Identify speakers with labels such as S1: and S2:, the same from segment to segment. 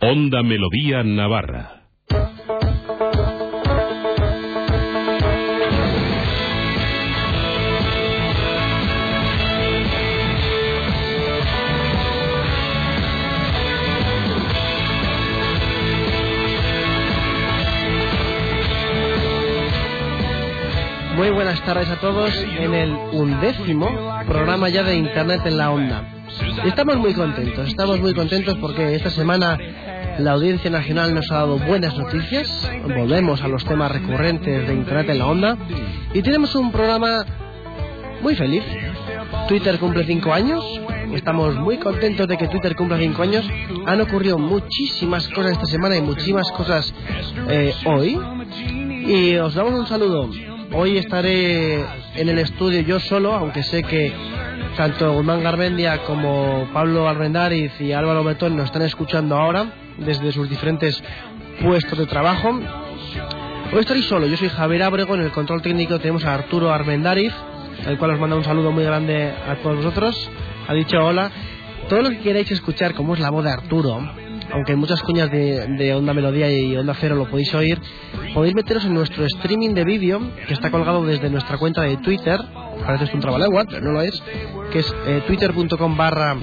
S1: Onda Melodía Navarra.
S2: Muy buenas tardes a todos en el undécimo programa ya de Internet en la Onda. Estamos muy contentos, estamos muy contentos porque esta semana la Audiencia Nacional nos ha dado buenas noticias, volvemos a los temas recurrentes de Internet en la Onda y tenemos un programa muy feliz. Twitter cumple cinco años, estamos muy contentos de que Twitter cumpla cinco años. Han ocurrido muchísimas cosas esta semana y muchísimas cosas eh, hoy. Y os damos un saludo Hoy estaré en el estudio yo solo, aunque sé que tanto Guzmán Garbendia como Pablo Albendariz y Álvaro Betón nos están escuchando ahora desde sus diferentes puestos de trabajo. Hoy estaré solo, yo soy Javier Abrego, en el control técnico tenemos a Arturo Armendariz, al cual os manda un saludo muy grande a todos vosotros. Ha dicho hola. Todo lo que queráis escuchar, como es la voz de Arturo, aunque en muchas cuñas de, Onda Melodía y Onda Cero lo podéis oír, podéis meteros en nuestro streaming de vídeo que está colgado desde nuestra cuenta de Twitter, parece un trabalengua, pero no lo es, que es eh, twitter.com barra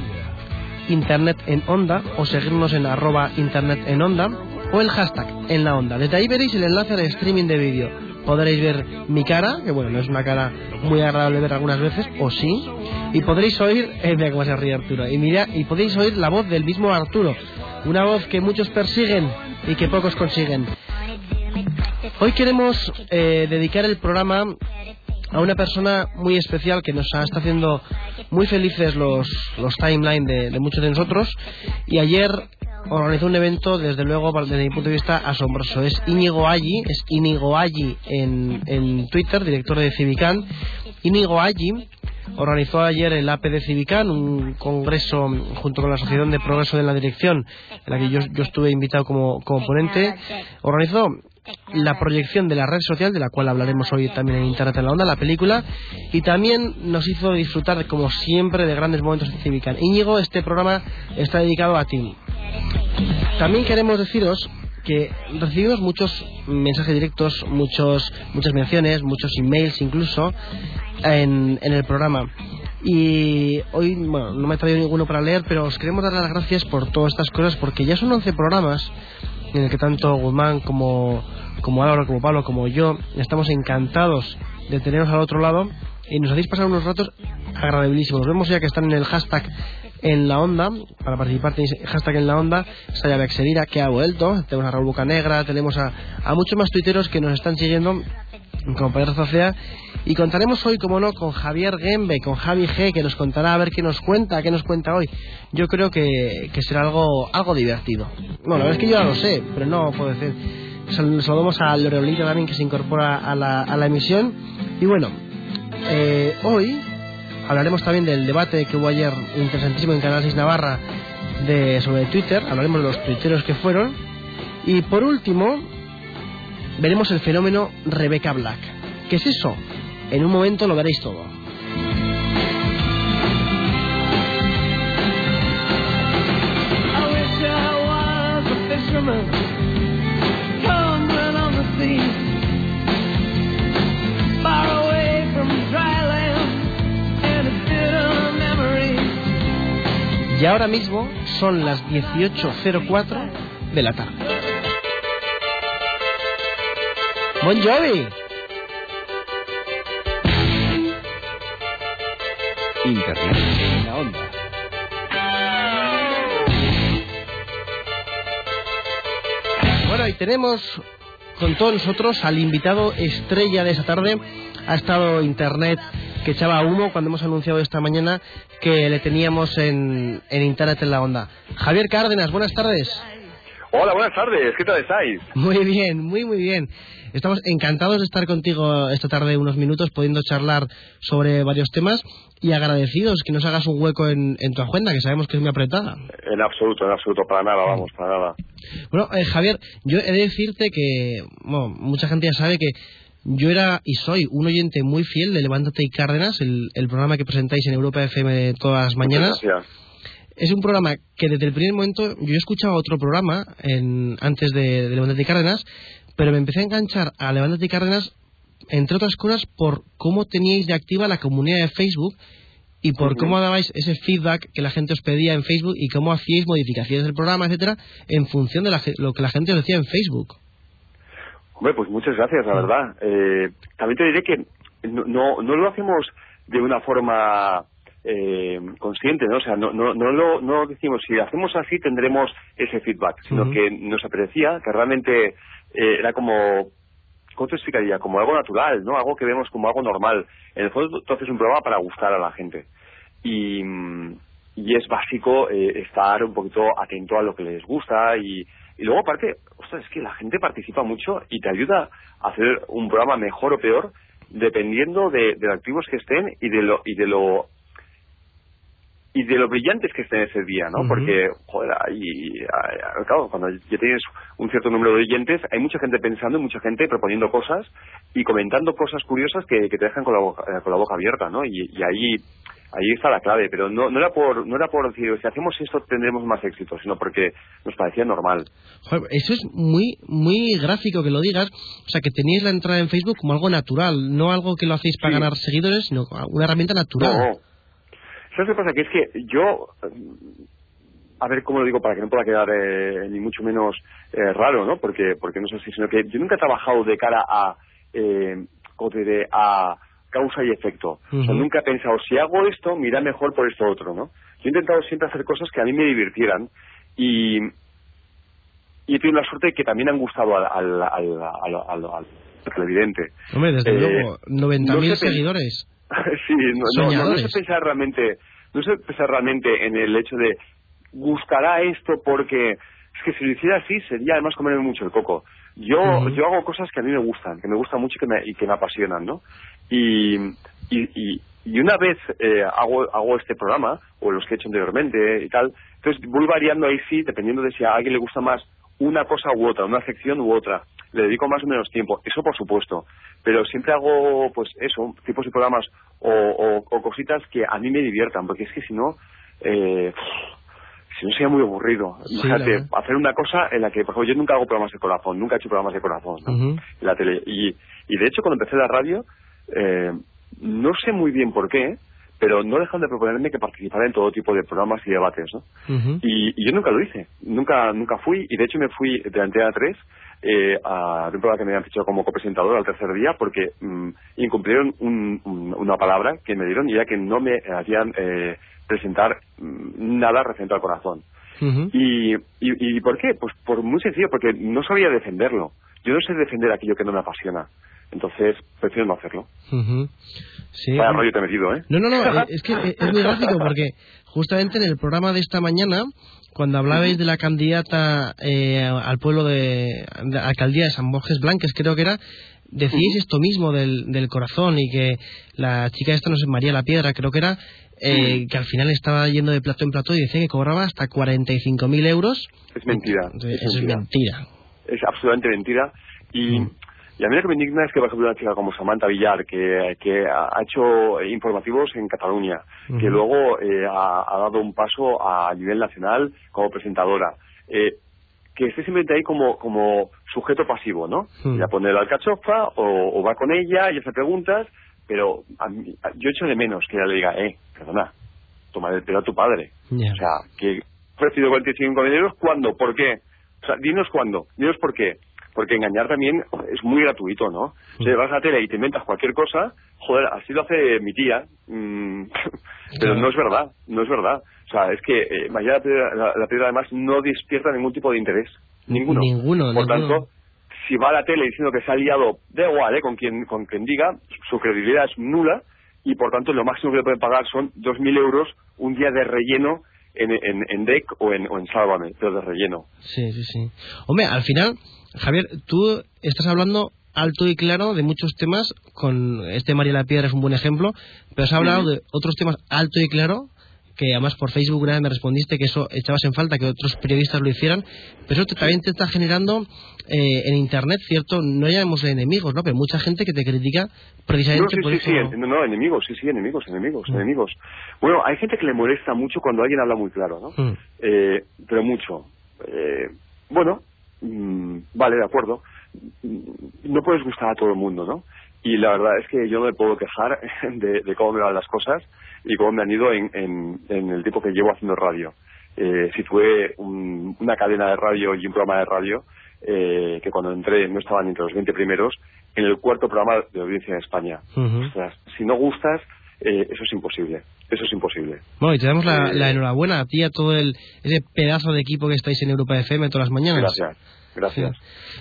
S2: internet en onda o seguirnos en arroba internet en onda o el hashtag en la onda. Desde ahí veréis el enlace al streaming de vídeo. Podréis ver mi cara, que bueno, no es una cara muy agradable ver algunas veces, o sí, y podréis oír, eh, mira cómo se ríe Arturo, y mira, y podéis oír la voz del mismo Arturo, una voz que muchos persiguen y que pocos consiguen. Hoy queremos eh, dedicar el programa a una persona muy especial que nos está haciendo muy felices los, los timelines de, muchos de nosotros. Y ayer organizó un evento desde luego desde mi punto de vista asombroso. Es Íñigo Allí es Íñigo Allí en, en Twitter director de Civican Íñigo Allí organizó ayer el APD Civican, un congreso junto con la Asociación de Progreso de la Dirección, en la que yo, estuve invitado como, como ponente. Organizó la proyección de la red social, de la cual hablaremos hoy también en Internet en la Onda, la película, y también nos hizo disfrutar, como siempre, de grandes momentos de Civican. Íñigo, este programa está dedicado a ti. También queremos deciros que recibimos muchos mensajes directos, muchos, muchas menciones, muchos emails incluso en, en el programa. Y hoy, bueno, no me he traído ninguno para leer, pero os queremos dar las gracias por todas estas cosas, porque ya son 11 programas en el que tanto Guzmán como, como Álvaro, como Pablo, como yo, estamos encantados de teneros al otro lado y nos hacéis pasar unos ratos agradabilísimos. Nos vemos ya que están en el hashtag en la onda, para participar tenéis hashtag en la onda, está ya Bexerira que ha vuelto, tenemos a Raúl Negra tenemos a, a muchos más tuiteros que nos están siguiendo como Pedro y contaremos hoy, como no, con Javier Gembe, con Javi G, que nos contará a ver qué nos cuenta, qué nos cuenta hoy. Yo creo que, será algo, algo divertido. Bueno, la verdad es que yo ya lo sé, pero no puedo decir. Saludamos a Loreolito también, que se incorpora a la, a la emisión. Y bueno, eh, hoy hablaremos también del debate que hubo ayer interesantísimo en Canal 6 Navarra de, sobre Twitter. Hablaremos de los tuiteros que fueron. Y por último, veremos el fenómeno Rebecca Black. ¿Qué es eso? En un momento lo veréis todo. Y ahora mismo son las 18.04 de la tarde. Bon Jovi.
S3: Internet en la onda.
S2: Bueno, y tenemos con todos nosotros al invitado estrella de esta tarde. Ha estado Internet que echaba humo cuando hemos anunciado esta mañana que le teníamos en, en Internet en la onda. Javier Cárdenas, buenas tardes.
S4: Hola, buenas tardes. ¿Qué tal estáis?
S2: Muy bien, muy, muy bien. Estamos encantados de estar contigo esta tarde unos minutos, pudiendo charlar sobre varios temas y agradecidos que nos hagas un hueco en, en tu agenda, que sabemos que es muy apretada.
S4: En absoluto, en absoluto, para nada, vamos, para nada.
S2: Bueno, eh, Javier, yo he de decirte que bueno, mucha gente ya sabe que yo era y soy un oyente muy fiel de Levántate y Cárdenas, el, el programa que presentáis en Europa FM todas las mañanas.
S4: Gracias.
S2: Es un programa que desde el primer momento yo he escuchado otro programa en, antes de, de Levántate y Cárdenas, pero me empecé a enganchar a Levántate y Cárdenas, entre otras cosas, por cómo teníais de activa la comunidad de Facebook y por cómo dabais ese feedback que la gente os pedía en Facebook y cómo hacíais modificaciones del programa, etcétera, en función de la lo que la gente os decía en Facebook.
S4: Hombre, pues muchas gracias, la verdad. Eh, también te diré que no, no, no lo hacemos de una forma eh, consciente, ¿no? O sea, no, no, no, lo, no decimos, si hacemos así tendremos ese feedback, sino que nos apetecía que realmente eh, era como, ¿cómo te explicaría? Como algo natural, ¿no? Algo que vemos como algo normal. En el fondo tú haces un programa para gustar a la gente. Y, y es básico eh, estar un poquito atento a lo que les gusta y, y luego aparte, ostras, es que la gente participa mucho y te ayuda a hacer un programa mejor o peor dependiendo de, de lo activos que estén y de lo y de lo y de lo brillantes que estén ese día, ¿no? Porque, joder, ahí, ah, claro, cuando ya tienes un cierto número de oyentes, hay mucha gente pensando y mucha gente proponiendo cosas y comentando cosas curiosas que, que te dejan con la boca, eh, con la boca abierta, ¿no? Y, y ahí ahí está la clave, pero no, no era por no era por decir, si hacemos esto tendremos más éxito, sino porque nos parecía normal.
S2: Joder, eso es muy muy gráfico que lo digas, o sea, que teníais la entrada en Facebook como algo natural, no algo que lo hacéis para
S4: Sí.
S2: ganar seguidores, sino una herramienta natural.
S4: No. ¿Sabes qué pasa? Que es que yo, eh, a ver cómo lo digo para que no pueda quedar eh, ni mucho menos eh, raro, ¿no? Porque, porque no sé si, sino que yo nunca he trabajado de cara a, eh, ¿cómo te diré? A causa y efecto. O sea,
S2: Ujú.
S4: nunca he pensado, si hago esto, me irá mejor por esto otro, ¿no? Yo he intentado siempre hacer cosas que a mí me divirtieran y, y he tenido la suerte de que también han gustado al, al, al, al, al- televidente.
S2: Hombre, desde
S4: Eh,
S2: luego, 90.000
S4: no
S2: seguidores.
S4: sí, no, no, no, sé pensar realmente, no sé pensar realmente en el hecho de gustará esto porque es que si lo hiciera así sería además comerme mucho el coco. Yo yo hago cosas que a mí me gustan, que me gustan mucho y que me, y que me apasionan, ¿no? Y, y, y, y una vez eh, hago hago este programa o los que he hecho anteriormente y tal, entonces voy variando ahí sí, dependiendo de si a alguien le gusta más una cosa u otra, una sección u otra. Le dedico más o menos tiempo, eso por supuesto. Pero siempre hago, pues eso, tipos de programas o, o- o cositas que a mí me diviertan, porque es que si no, eh, si no sería muy aburrido.
S2: Sí,
S4: Imagínate, hacer una cosa en la que, por ejemplo, yo nunca hago programas de corazón, nunca he hecho programas de corazón en la tele. Y, y de hecho, cuando empecé la radio, eh, no sé muy bien por qué, pero no dejan de proponerme que participara en todo tipo de programas y debates, ¿no? Y, y yo nunca lo hice, nunca nunca fui, y de hecho me fui de Antena 3 eh, a de un programa que me habían fichado como copresentador al tercer día porque mm, incumplieron un- un- una palabra que me dieron y era que no me hacían eh, presentar mm, nada referente al corazón. Y, y, ¿Y por qué? Pues por muy sencillo, porque no sabía defenderlo. Yo no sé defender aquello que no me apasiona. Entonces, prefiero no hacerlo.
S2: Ujú. Sí.
S4: Vaya rollo te he metido, ¿eh?
S2: No, no, no, es que es muy gráfico porque justamente en el programa de esta mañana, cuando hablabais de la candidata eh, al pueblo de, de alcaldía de San Borges Blanques, creo que era, decíais esto mismo del, del corazón y que la chica esta, no sé, María La Piedra, creo que era, eh, que al final estaba yendo de plato en plato y decía que cobraba hasta 45.000 euros.
S4: Es mentira.
S2: Entonces,
S4: es mentira.
S2: mentira.
S4: es absolutamente mentira. Y. y a mí lo que me indigna es que, por ejemplo, una chica como Samantha Villar, que, que ha hecho informativos en Cataluña, que luego eh, ha, ha dado un paso a nivel nacional como presentadora, eh, que esté simplemente ahí como, como sujeto pasivo, ¿no?
S2: Mm.
S4: Ya pone la alcachofa o, o va con ella y hace preguntas, pero a mí- yo echo de menos que ella le diga, eh, perdona, toma el pelo a tu padre. O sea, que ha ofrecido 45 euros, ¿cuándo? ¿Por qué? O sea, dinos cuándo, dinos por qué. Porque engañar también es muy gratuito, ¿no? O sea, vas a la tele y te inventas cualquier cosa, joder, así lo hace mi tía, mm, pero no es verdad, no es verdad. O sea, es que eh, la Piedra, la, la Piedra, además no despierta ningún tipo de interés, ninguno.
S2: Ninguno,
S4: Por
S2: ninguno.
S4: tanto, si va a la tele diciendo que se ha liado, da igual, ¿eh? con, quien, con quien diga, su credibilidad es nula y por tanto lo máximo que le pueden pagar son 2.000 euros un día de relleno en, en, en DEC o en, o en Sálvame, pero de relleno.
S2: Sí, sí, sí. Hombre, al final, Javier, tú estás hablando alto y claro de muchos temas, con este María la Piedra es un buen ejemplo, pero has hablado de otros temas alto y claro que además por Facebook una vez me respondiste que eso echabas en falta que otros periodistas lo hicieran, pero eso también te está generando eh, en Internet, ¿cierto? No llamemos enemigos, ¿no? Pero mucha gente que te critica precisamente
S4: no, sí,
S2: por
S4: sí,
S2: eso.
S4: Sí, no, no, enemigos, sí, sí, enemigos, enemigos, mm. enemigos. Bueno, hay gente que le molesta mucho cuando alguien habla muy claro, ¿no? Mm. Eh, pero mucho. Eh, bueno, mmm, vale, de acuerdo. No puedes gustar a todo el mundo, ¿no? Y la verdad es que yo no me puedo quejar de, de cómo me van las cosas y cómo me han ido en, en, en el tiempo que llevo haciendo radio. Eh, situé un, una cadena de radio y un programa de radio eh, que cuando entré no estaban entre los 20 primeros, en el cuarto programa de audiencia en España.
S2: Uh -huh.
S4: o sea, si no gustas, eh, eso es imposible. Eso es imposible.
S2: Bueno, y te damos la,
S4: Eh,
S2: la enhorabuena a ti y a todo el, ese pedazo de equipo que estáis en Europa FM todas las mañanas.
S4: Gracias, gracias.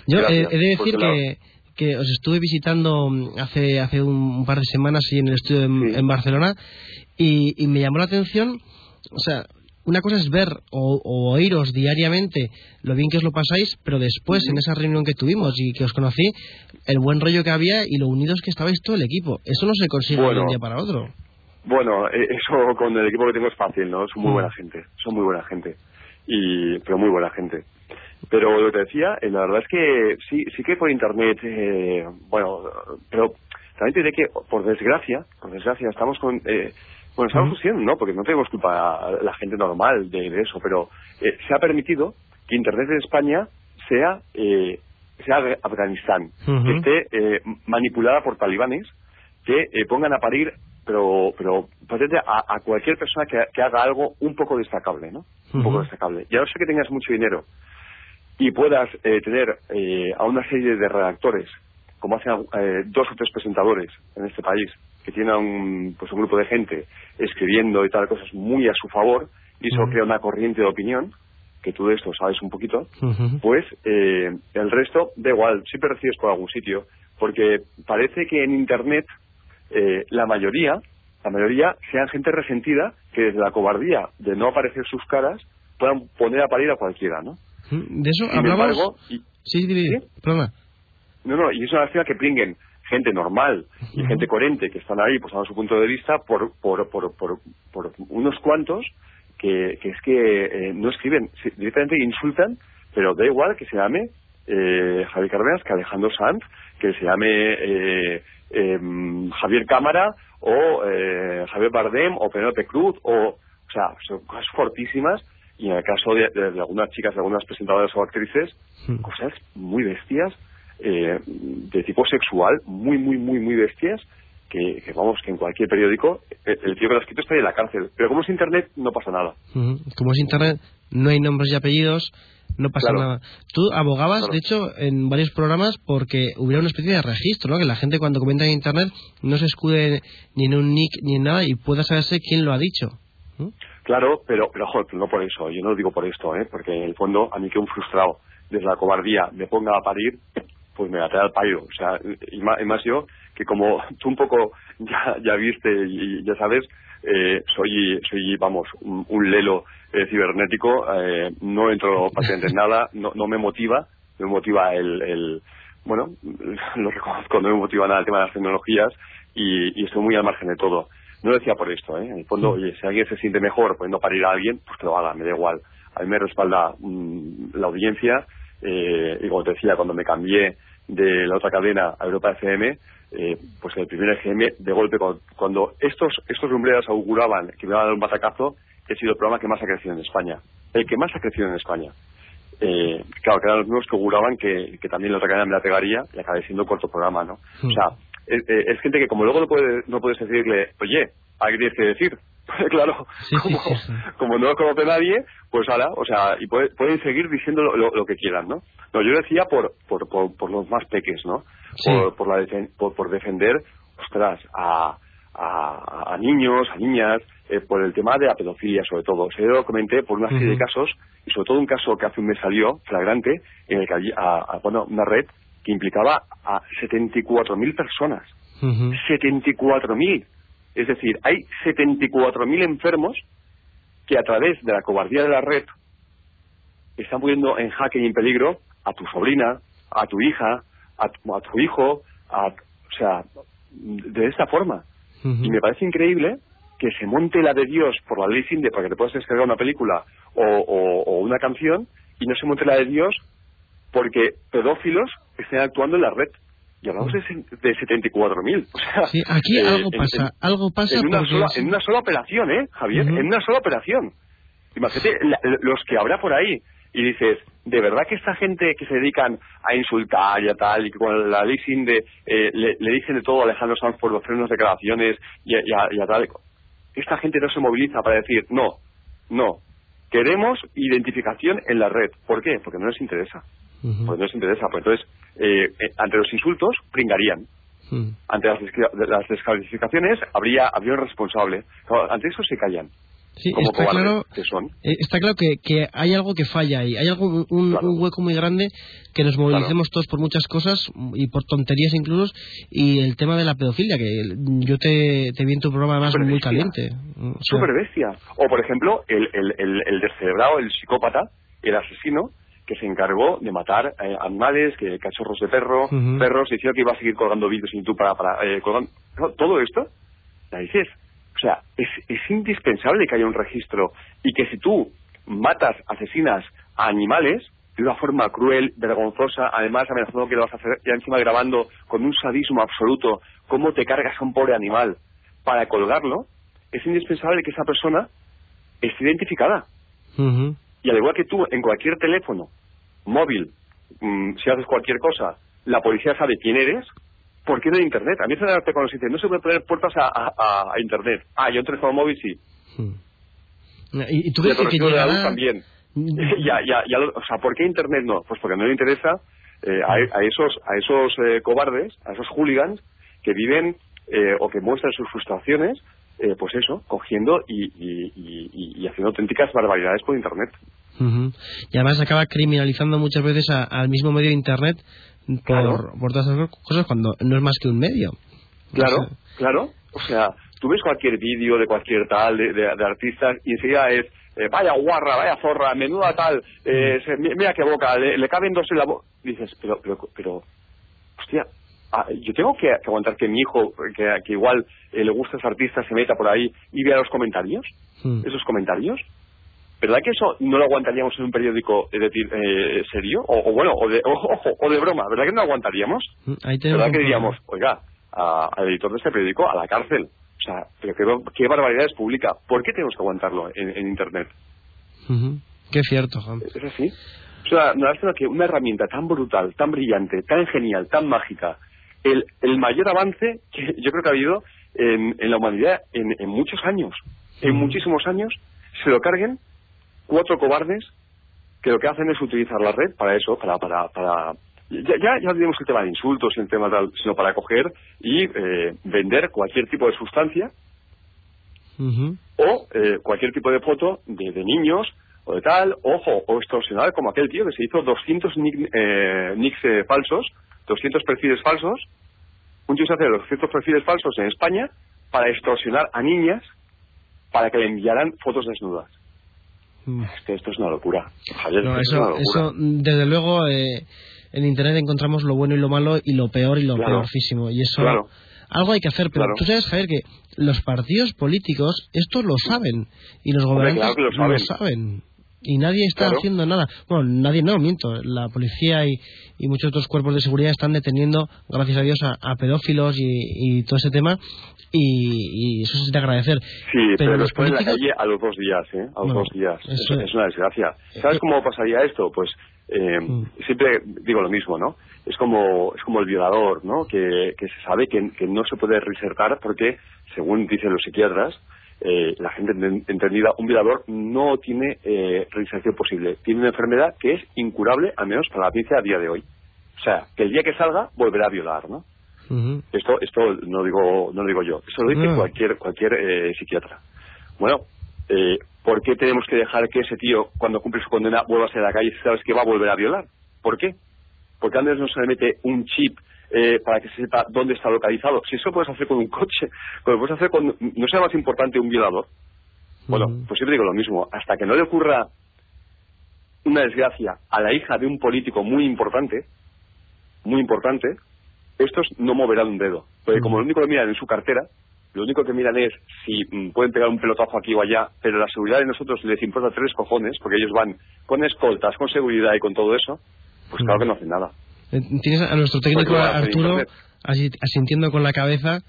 S2: Yo
S4: Gracias.
S2: eh, he de decir que, que os estuve visitando mm, hace, hace un, par de semanas en el estudio en,
S4: Sí.
S2: en Barcelona y, y me llamó la atención, o sea, una cosa es ver o, o oíros diariamente lo bien que os lo pasáis, pero después en esa reunión que tuvimos y que os conocí, el buen rollo que había y lo unidos que estabais todo el equipo. Eso no se consigue de un día para otro.
S4: Bueno, eh, eso con el equipo que tengo es fácil, ¿no? Son muy
S2: Mm.
S4: buena gente, son muy buena gente. Y, pero muy buena gente. Pero lo que te decía, eh, la verdad es que sí, sí que por internet, eh, bueno, pero también te diré que, por desgracia, por desgracia, estamos con, eh, bueno, estamos haciendo, ¿no? Porque no tenemos culpa a la gente normal de, de eso, pero eh, se ha permitido que internet en España sea, eh, sea Afganistán, que esté eh, manipulada por talibanes, que pongan a parir pero pero a, a cualquier persona que, que haga algo un poco destacable, ¿no? Un poco destacable. Ya no sé que tengas mucho dinero y puedas eh, tener eh, a una serie de redactores, como hacen eh, dos o tres presentadores en este país, que tienen un, pues un grupo de gente escribiendo y tal, cosas muy a su favor, y eso crea una corriente de opinión, que tú de esto sabes un poquito,
S2: Ujú.
S4: pues eh, el resto da igual, siempre recibes por algún sitio, porque parece que en Internet eh, la mayoría, la mayoría sean gente resentida que desde la cobardía de no aparecer sus caras puedan poner a parir a cualquiera, ¿no?
S2: De eso
S4: embargo, y-
S2: Sí,
S4: no, no, y eso hace que pringuen gente normal y gente coherente que están ahí pues dando su punto de vista por, por, por, por, por unos cuantos que, que es que eh, no escriben, directamente insultan, pero da igual que se llame eh, Javier Cárdenas que Alejandro Sanz, que se llame eh, em, Javier Cámara o eh, Javier Bardem o Penélope Cruz o, o sea, son cosas fortísimas y en el caso de, de- de algunas chicas, de algunas presentadoras o actrices,
S2: Mm.
S4: cosas muy bestias eh, de tipo sexual, muy, muy, muy, muy bestias, que, que vamos, que en cualquier periódico el, el tío que lo ha escrito estaría en la cárcel. Pero como es internet, no pasa nada.
S2: Ujú. Como es internet, no hay nombres y apellidos, no pasa
S4: Claro.
S2: nada. Tú abogabas,
S4: Claro.
S2: de hecho, en varios programas porque hubiera una especie de registro, ¿no? Que la gente cuando comenta en internet no se escude ni en un nick ni en nada y pueda saberse quién lo ha dicho. ¿Mm?
S4: Claro, pero, pero joder, no por eso, yo no lo digo por esto, ¿eh? porque en el fondo a mí que un frustrado desde la cobardía me ponga a parir, pues me trae al pairo. O sea, y más, y más yo, que como tú un poco ya, ya viste y ya sabes, eh, soy, soy, vamos, un, un lelo eh, cibernético, eh, no entro prácticamente en nada, no, no me motiva, me motiva el, el bueno, lo reconozco, no me motiva nada el tema de las tecnologías y, y estoy muy al margen de todo. No lo decía por esto, ¿eh? En el fondo, oye, si alguien se siente mejor poniendo a parir a alguien, pues que lo haga, me da igual. A mí me respalda mm, la audiencia eh, y como te decía, cuando me cambié de la otra cadena a Europa FM, eh, pues el primer FM, de golpe, cuando, cuando estos, estos lumbreras auguraban que me iban a dar un batacazo, he sido el programa que más ha crecido en España. El que más ha crecido en España. Eh, claro, que eran los mismos que auguraban que, que también la otra cadena me la pegaría y acabé siendo corto programa, ¿no? O sea, es, eh, es gente que como luego no, puede, no puedes decirle, oye, ¿qué tienes que decir? claro,
S2: Sí,
S4: como,
S2: sí, sí.
S4: como no lo conoce nadie, pues ahora, o sea, y puede- pueden seguir diciendo lo, lo- lo que quieran, ¿no? No, yo decía por, por, por, por los más peques, ¿no? Por, por, la defen- por, por defender, ostras, a, a, a niños, a niñas, eh, por el tema de la pedofilia sobre todo. O sea, yo lo comenté por una serie de casos, y sobre todo un caso que hace un mes salió, flagrante, en el que allí, a, a- bueno, una red que implicaba a 74.000 personas.
S2: Ujú.
S4: 74.000. Es decir, hay 74.000 enfermos que a través de la cobardía de la red están poniendo en jaque y en peligro a tu sobrina, a tu hija, a tu, a tu hijo, a, o sea, de esta forma. Y me parece increíble que se monte la de Dios por la ley Sinde para que te puedas descargar una película o, o- o una canción y no se monte la de Dios porque pedófilos estén actuando en la red. Y hablamos de, de 74.000. O sea,
S2: Sí, aquí
S4: eh,
S2: algo pasa,
S4: en-
S2: algo pasa
S4: en una,
S2: porque
S4: sola, en una sola operación, ¿eh, Javier? En una sola operación. Imagínate la- los que habrá por ahí y dices, ¿de verdad que esta gente que se dedican a insultar y a tal, y que con la ley Sinde eh, le, le dicen de todo a Alejandro Sanz por hacer unas declaraciones y, a- y a, y a tal, esta gente no se moviliza para decir, no, no, queremos identificación en la red. ¿Por qué? Porque no les interesa. Porque no les interesa. Pues entonces, eh, eh, ante los insultos, pringarían ante las, desca- de las descalificaciones habría habría un responsable. Claro, ante eso se callan,
S2: Sí,
S4: como
S2: está claro,
S4: que son.
S2: eh, está claro que, que hay algo que falla ahí, hay algo, un,
S4: Claro.
S2: un hueco muy grande que nos movilicemos todos por muchas cosas y por tonterías incluso y el tema de la pedofilia que yo te, te vi en tu programa además muy caliente. O sea,
S4: Súper bestia. O, por ejemplo, el, el, el, el descerebrado, el psicópata, el asesino, que se encargó de matar eh, animales, que cachorros de perro, perros, diciendo que iba a seguir colgando vídeos en YouTube para... para eh, colgando- todo esto, la dices, o sea, es, es indispensable que haya un registro y que si tú matas, asesinas a animales de una forma cruel, vergonzosa, además amenazando que lo vas a hacer, ya encima grabando con un sadismo absoluto, cómo te cargas a un pobre animal para colgarlo, es indispensable que esa persona esté identificada.
S2: ujú.
S4: Y al igual que tú, en cualquier teléfono, móvil, mm, si haces cualquier cosa, la policía sabe quién eres, ¿por qué no en Internet? A mí se me da cuando se dice, no se puede poner puertas a, a- a Internet. Ah, yo en teléfono móvil sí.
S2: Ujú. ¿Y, y tú crees que,
S4: de la luz
S2: llegará-
S4: también. Ya, ya, ya lo- o sea, ¿por qué Internet no? Pues porque no le interesa eh, a, a esos, a esos eh, cobardes, a esos hooligans que viven eh, o que muestran sus frustraciones, eh, pues eso, cogiendo y, y- y- haciendo auténticas barbaridades por Internet.
S2: Ujú. Y además acaba criminalizando muchas veces a- al mismo medio de Internet por,
S4: Claro.
S2: por todas esas cosas cuando no es más que un medio.
S4: Claro,
S2: O sea,
S4: claro. O sea, tú ves cualquier vídeo de cualquier tal, de, de- de artistas, y enseguida es, eh, vaya guarra, vaya zorra, menuda tal, eh, se- mi- mira qué boca, le, le caben dos en la boca. Dices, pero, pero, pero, hostia, ah, yo tengo que, que aguantar que mi hijo, que, que igual eh, le gusta ese artista, se meta por ahí y vea los comentarios,
S2: mm.
S4: esos comentarios. ¿Verdad que eso no lo aguantaríamos en un periódico, es decir, eh, serio? O, o bueno, o de, ojo, o de broma, ¿verdad que no lo aguantaríamos?
S2: Mm, Ahí tenemos
S4: ¿Verdad que diríamos, oiga, a- al editor de este periódico a la cárcel? O sea, pero qué, qué barbaridades publica. ¿Por qué tenemos que aguantarlo en, en Internet?
S2: Qué cierto, Juan.
S4: ¿Es así? O sea, da que una herramienta tan brutal, tan brillante, tan genial, tan mágica, el, el mayor avance que yo creo que ha habido en, en la humanidad en, en muchos años, en muchísimos años, se lo carguen cuatro cobardes que lo que hacen es utilizar la red para eso, para... para, para ya, ya, ya olvidemos el tema de insultos y el tema tal, sino para coger y eh, vender cualquier tipo de sustancia o eh, cualquier tipo de foto de, de niños o de tal, ojo, o extorsionar como aquel tío que se hizo 200 nick- eh, nicks eh, falsos, 200 perfiles falsos, un tío se hace 200 perfiles falsos en España para extorsionar a niñas para que le enviaran fotos desnudas.
S2: Mm.
S4: Es que esto es una locura. Javier,
S2: No,
S4: esto es una
S2: eso,
S4: locura.
S2: eso, desde luego, eh, en Internet encontramos lo bueno y lo malo y lo peor y lo
S4: Claro.
S2: Y eso,
S4: Claro.
S2: algo hay que hacer. Pero
S4: Claro.
S2: tú sabes, Javier, que los partidos políticos esto lo saben y los
S4: Hombre,
S2: gobernantes
S4: lo
S2: lo
S4: saben.
S2: Y nadie está
S4: Claro.
S2: haciendo nada. Bueno, nadie, no, miento. La policía y, y muchos otros cuerpos de seguridad están deteniendo, gracias a Dios, a, a pedófilos y, y todo ese tema. Y, y eso es de agradecer.
S4: Sí, pero,
S2: los
S4: después en la
S2: políticos-
S4: calle a los dos días, ¿eh? A los dos días.
S2: eso-
S4: Es, es una desgracia. ¿Sabes cómo pasaría esto? Pues eh,
S2: Mm.
S4: siempre digo lo mismo, ¿no? Es como es como el violador, ¿no? Que, que se sabe que, que no se puede reinsertar porque, según dicen los psiquiatras, eh, la gente enten- entendida, un violador no tiene eh, reinserción posible. Tiene una enfermedad que es incurable, al menos para la ciencia a día de hoy. O sea, que el día que salga volverá a violar, ¿no? Esto, esto no digo, no lo digo yo. Eso lo dice
S2: No.
S4: cualquier, cualquier eh, psiquiatra. Bueno, eh, ¿por qué tenemos que dejar que ese tío, cuando cumple su condena, vuelva a salir a la calle y sabes que va a volver a violar? ¿Por qué? ¿Por qué antes no se le mete un chip eh, para que se sepa dónde está localizado? Si eso lo puedes hacer con un coche, lo puedes hacer con... ¿No será más importante un violador? Bueno,
S2: Mm.
S4: pues siempre digo lo mismo. Hasta que no le ocurra una desgracia a la hija de un político muy importante, muy importante, estos no moverán un dedo. Porque como lo único que miran en su cartera, lo único que miran es si mm, pueden pegar un pelotazo aquí o allá, pero la seguridad de nosotros les importa tres cojones, porque ellos van con escoltas, con seguridad y con todo eso, pues claro que no hacen nada.
S2: Eh, Tienes a nuestro técnico
S4: a hacer
S2: Arturo asintiendo con la cabeza.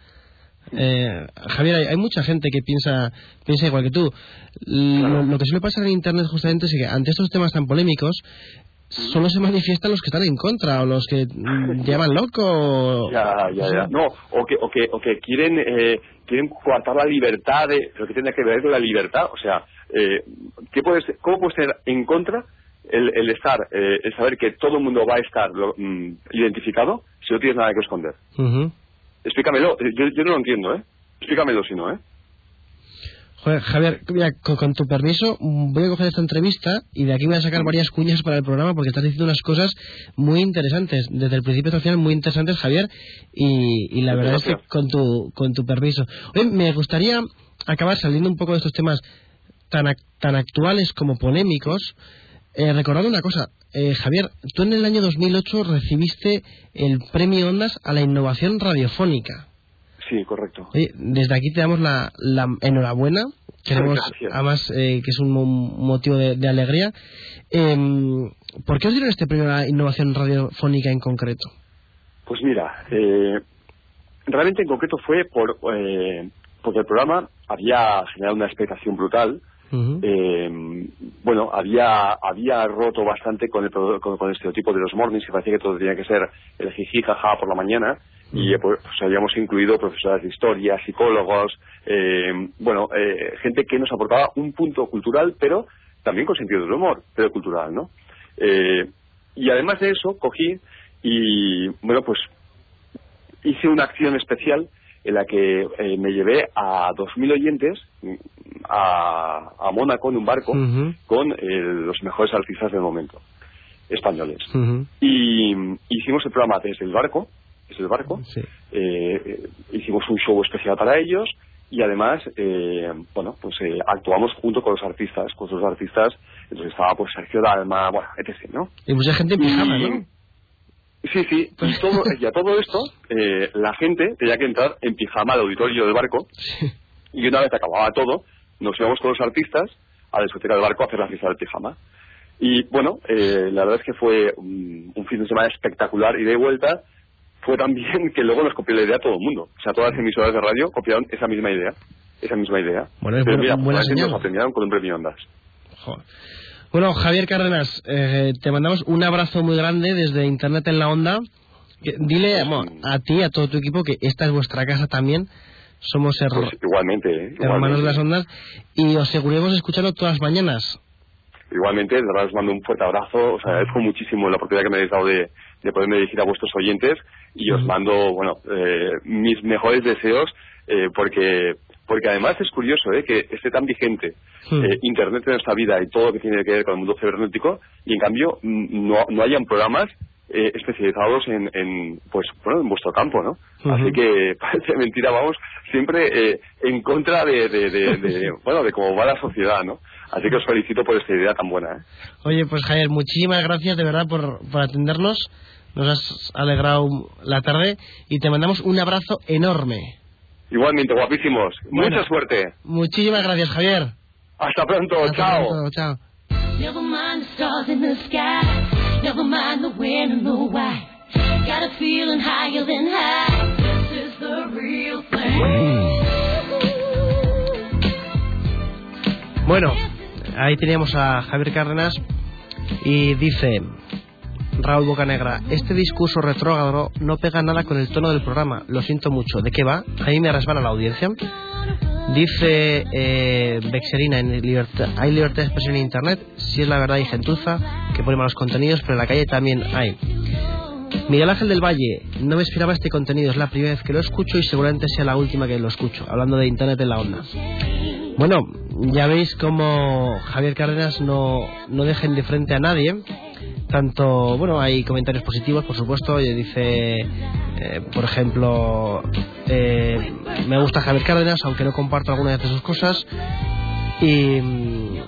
S2: Eh, Javier, hay, hay mucha gente que piensa piensa igual que tú. Lo, lo que suele pasar en Internet justamente es que ante estos temas tan polémicos solo se manifiestan los que están en contra o los que mm, llaman loco. o-
S4: Ya, ya, ya. No, o que, o que, o que quieren, eh, quieren coartar la libertad de, lo que tiene que ver con la libertad. O sea, eh, ¿qué puede ser- ¿cómo puede ser en contra el, el estar, eh, el saber que todo el mundo va a estar lo- mm, identificado si no tienes nada que esconder?
S2: Ujú.
S4: Explícamelo, yo, yo no lo entiendo, ¿eh? Explícamelo si no, ¿eh?
S2: Joder, Javier, mira, con, con tu permiso mm, voy a coger esta entrevista y de aquí voy a sacar varias cuñas para el programa porque estás diciendo unas cosas muy interesantes, desde el principio hasta el final muy interesantes, Javier, y, y la verdad es que con tu, con tu permiso. Oye, me gustaría acabar saliendo un poco de estos temas tan, tan actuales como polémicos, eh, recordando una cosa. Eh, Javier, tú en el año 2008 recibiste el premio Ondas a la innovación radiofónica.
S4: Sí, correcto.
S2: Oye, desde aquí te damos la, la enhorabuena. Queremos,
S4: Gracias.
S2: además, eh, que es un mo- motivo de, de alegría. Em, ¿Por qué os dieron este premio a la innovación radiofónica en concreto?
S4: Pues mira, eh, realmente en concreto fue por eh, porque el programa había generado una expectación brutal. Eh, bueno, había había roto bastante con el, con, con el estereotipo de los mornings, que parecía que todo tenía que ser el jiji jaja por la mañana. Y pues, pues, habíamos incluido profesores de historia, psicólogos, eh, bueno, eh, gente que nos aportaba un punto cultural, pero también con sentido del humor, pero cultural, ¿no? Eh, y además de eso, cogí y, bueno, pues hice una acción especial en la que eh, me llevé a 2.000 oyentes mm, a, a Mónaco en un barco con eh, los mejores artistas del momento, españoles. Y hicimos el programa desde el barco, desde el barco,
S2: Sí.
S4: eh, eh, hicimos un show especial para ellos y además, eh, bueno, pues eh, actuamos junto con los artistas, con los artistas, entonces estaba pues Sergio Dalma, bueno, etc., ¿no?
S2: Y mucha gente en pijama, ¿no?
S4: Sí, sí, y, todo, y a todo esto, eh, la gente tenía que entrar en pijama al auditorio del barco y una vez acababa todo, nos íbamos con los artistas a la discoteca del barco a hacer la fiesta del pijama. Y bueno, eh, la verdad es que fue un, un fin de semana espectacular y de vuelta fue también que luego nos copió la idea todo el mundo. O sea, todas las emisoras de radio copiaron esa misma idea. Esa misma idea.
S2: Bueno, es
S4: Pero
S2: buena-
S4: mira,
S2: buena
S4: pues,
S2: señal.
S4: nos aprendieron con un premio Ondas.
S2: Joder. Bueno, Javier Cárdenas, eh, te mandamos un abrazo muy grande desde Internet en la Onda. Dile bueno, a ti, a todo tu equipo, que esta es vuestra casa también. Somos her-
S4: Pues igualmente, ¿eh?
S2: hermanos de las ondas y os aseguremos escucharlo todas las mañanas.
S4: Igualmente, de verdad os mando un fuerte abrazo. Os agradezco muchísimo la oportunidad que me habéis dado de, de poderme dirigir a vuestros oyentes y os mando, bueno, eh, mis mejores deseos eh, porque porque además es curioso eh, que esté tan vigente
S2: Hmm.
S4: eh, Internet en nuestra vida y todo lo que tiene que ver con el mundo cibernético y en cambio no, no hayan programas eh, especializados en, en, pues bueno en vuestro campo no
S2: Ujú.
S4: así que parece mentira vamos siempre eh, en contra de, de, de- de, bueno de cómo va la sociedad no así que os felicito por esta idea tan buena ¿eh?
S2: Oye, pues Javier, muchísimas gracias de verdad por, por atendernos. Nos has alegrado la tarde y te mandamos un abrazo enorme.
S4: Igualmente guapísimos
S2: Bueno.
S4: mucha suerte
S2: Muchísimas gracias, Javier.
S4: hasta pronto
S2: Hasta
S4: chao
S2: pronto, chao.
S5: Never mind the stars in the sky. Never mind the when and the why. Got a feeling higher than high. This is the real thing.
S2: Bueno, ahí teníamos a Javier Cárdenas y dice Raúl Bocanegra, este discurso retrógrado no pega nada con el tono del programa, lo siento mucho. ¿De qué va? A mí me resbala la audiencia. Dice eh, Bexerina, en libertad, hay libertad de expresión en Internet, si es la verdad hay gentuza que pone malos contenidos, pero en la calle también hay. Miguel Ángel del Valle, no me esperaba este contenido, es la primera vez que lo escucho y seguramente sea la última que lo escucho, hablando de Internet en la onda. Bueno, ya veis cómo Javier Cárdenas no, no deja indiferente a nadie tanto, bueno, hay comentarios positivos, por supuesto, y dice, eh, por ejemplo, eh, me gusta Javier Cárdenas, aunque no comparto algunas de sus cosas, y... mm,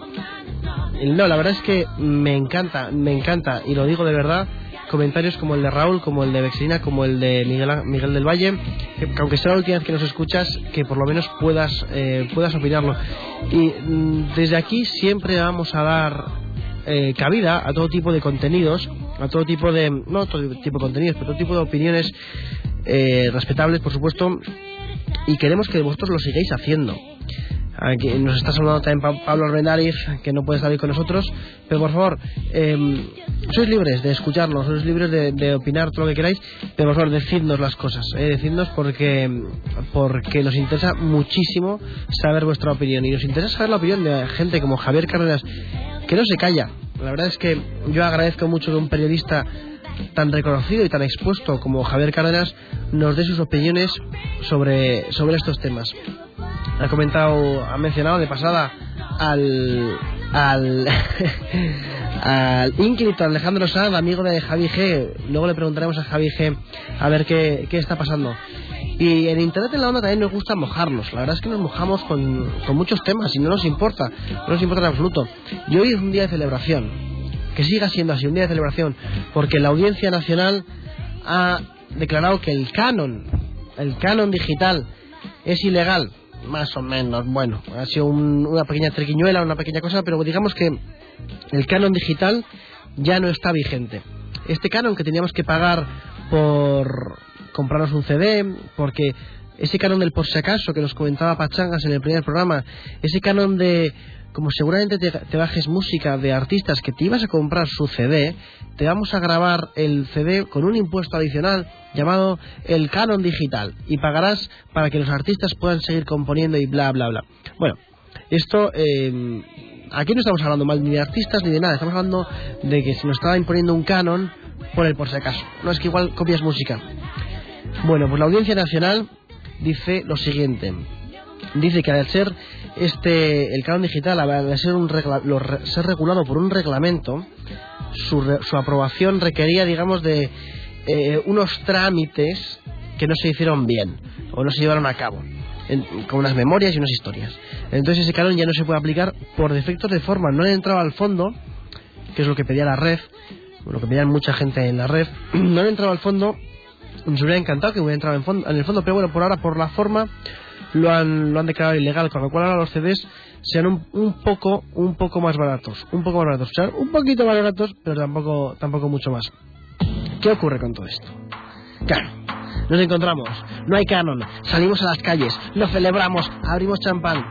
S2: No, la verdad es que me encanta, me encanta, y lo digo de verdad, comentarios como el de Raúl, como el de Vexina, como el de Miguel, Miguel del Valle, que aunque sea la última vez que nos escuchas, que por lo menos puedas, eh, puedas opinarlo. Y mm, desde aquí siempre vamos a dar eh, cabida a todo tipo de contenidos, a todo tipo de, no todo tipo de contenidos, pero todo tipo de opiniones eh, respetables, por supuesto, y queremos que vosotros lo sigáis haciendo. Aquí nos está saludando también Pa- Pablo Armendáriz, que no puede estar hoy con nosotros, pero por favor, eh, sois libres de escucharnos, sois libres de, de opinar todo lo que queráis, pero por favor, decidnos las cosas, eh, decidnos porque, porque nos interesa muchísimo saber vuestra opinión, y nos interesa saber la opinión de gente como Javier Cárdenas, que no se calla. La verdad es que yo agradezco mucho que un periodista tan reconocido y tan expuesto como Javier Cárdenas nos dé sus opiniones sobre, sobre estos temas. Ha comentado, ha mencionado de pasada al al al ínclito Alejandro Sanz, amigo de Javi G. Luego le preguntaremos a Javi G a ver qué, qué está pasando. Y en Internet en la onda también nos gusta mojarnos. La verdad es que nos mojamos con, con muchos temas y no nos importa, no nos importa en absoluto. Y hoy es un día de celebración. Que siga siendo así, un día de celebración. Porque la Audiencia Nacional ha declarado que el canon, el canon digital, es ilegal. Más o menos, bueno, ha sido un- una pequeña triquiñuela, una pequeña cosa, pero digamos que el canon digital ya no está vigente. Este canon que teníamos que pagar por comprarnos un CD, porque ese canon del por si acaso que nos comentaba Pachangas en el primer programa, ese canon de como seguramente te, bajes música de artistas que te ibas a comprar su CD, te vamos a grabar el CD con un impuesto adicional llamado el canon digital y pagarás para que los artistas puedan seguir componiendo y bla bla bla. Bueno, esto eh, aquí no estamos hablando mal ni de artistas ni de nada, estamos hablando de que se nos estaba imponiendo un canon por el por si acaso. No es que igual copias música. Bueno, pues la Audiencia Nacional dice lo siguiente. Dice que al ser este el canon digital, al ser, un regla- lo ser regulado por un reglamento, su, su aprobación requería, digamos, de eh, unos trámites que no se hicieron bien o no se llevaron a cabo, en- con unas memorias y unas historias. Entonces ese canon ya no se puede aplicar por defectos de forma, no han entrado al fondo, que es lo que pedía la red, lo que pedían mucha gente en la red, no han entrado al fondo, nos hubiera encantado que hubiera entrado en, fondo- en el fondo, pero bueno, por ahora, por la forma, lo han, lo han declarado ilegal, con lo cual ahora los CDs sean un, un poco un poco más baratos, un poco más baratos, sean un poquito más baratos, pero tampoco tampoco mucho más. ¿Qué ocurre con todo esto? Claro, nos encontramos, no hay canon, salimos a las calles, lo celebramos, abrimos champán.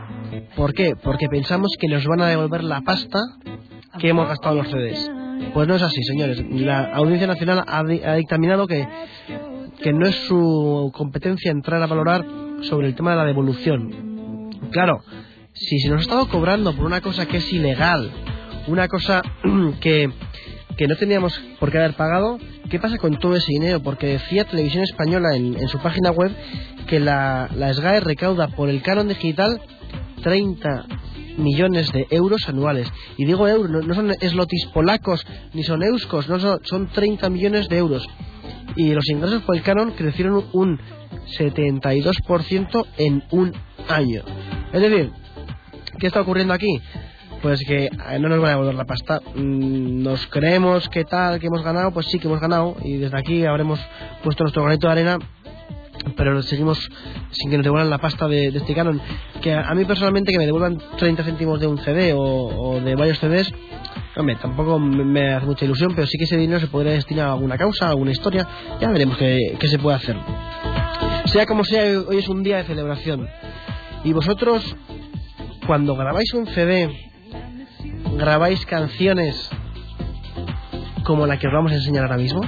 S2: ¿Por qué? Porque pensamos que nos van a devolver la pasta que hemos gastado los CDs. Pues no es así, señores. La Audiencia Nacional ha dictaminado que, que no es su competencia entrar a valorar sobre el tema de la devolución. Claro, si se nos ha estado cobrando por una cosa que es ilegal, una cosa que, que no teníamos por qué haber pagado, ¿qué pasa con todo ese dinero? Porque decía Televisión Española en, su página web que la, la SGAE recauda por el canon digital 30 millones de euros anuales. Y digo euros, no, no son eslotis polacos ni son euskos, no son, son 30 millones de euros. Y los ingresos por el canon crecieron un 72% en un año. Es decir, ¿qué está ocurriendo aquí? Pues que eh, no nos van a devolver la pasta. Mm, Nos creemos que tal, que hemos ganado, pues sí que hemos ganado. Y desde aquí habremos puesto nuestro granito de arena pero seguimos sin que nos devuelvan la pasta de, este canon. Que a, a mí personalmente que me devuelvan 30 céntimos de un CD o, o de varios CDs, hombre, tampoco me, hace mucha ilusión, pero sí que ese dinero se podría destinar a alguna causa, a alguna historia, ya veremos qué, qué se puede hacer. Sea como sea, hoy es un día de celebración. Y vosotros, cuando grabáis un CD, grabáis canciones como la que os vamos a enseñar ahora mismo.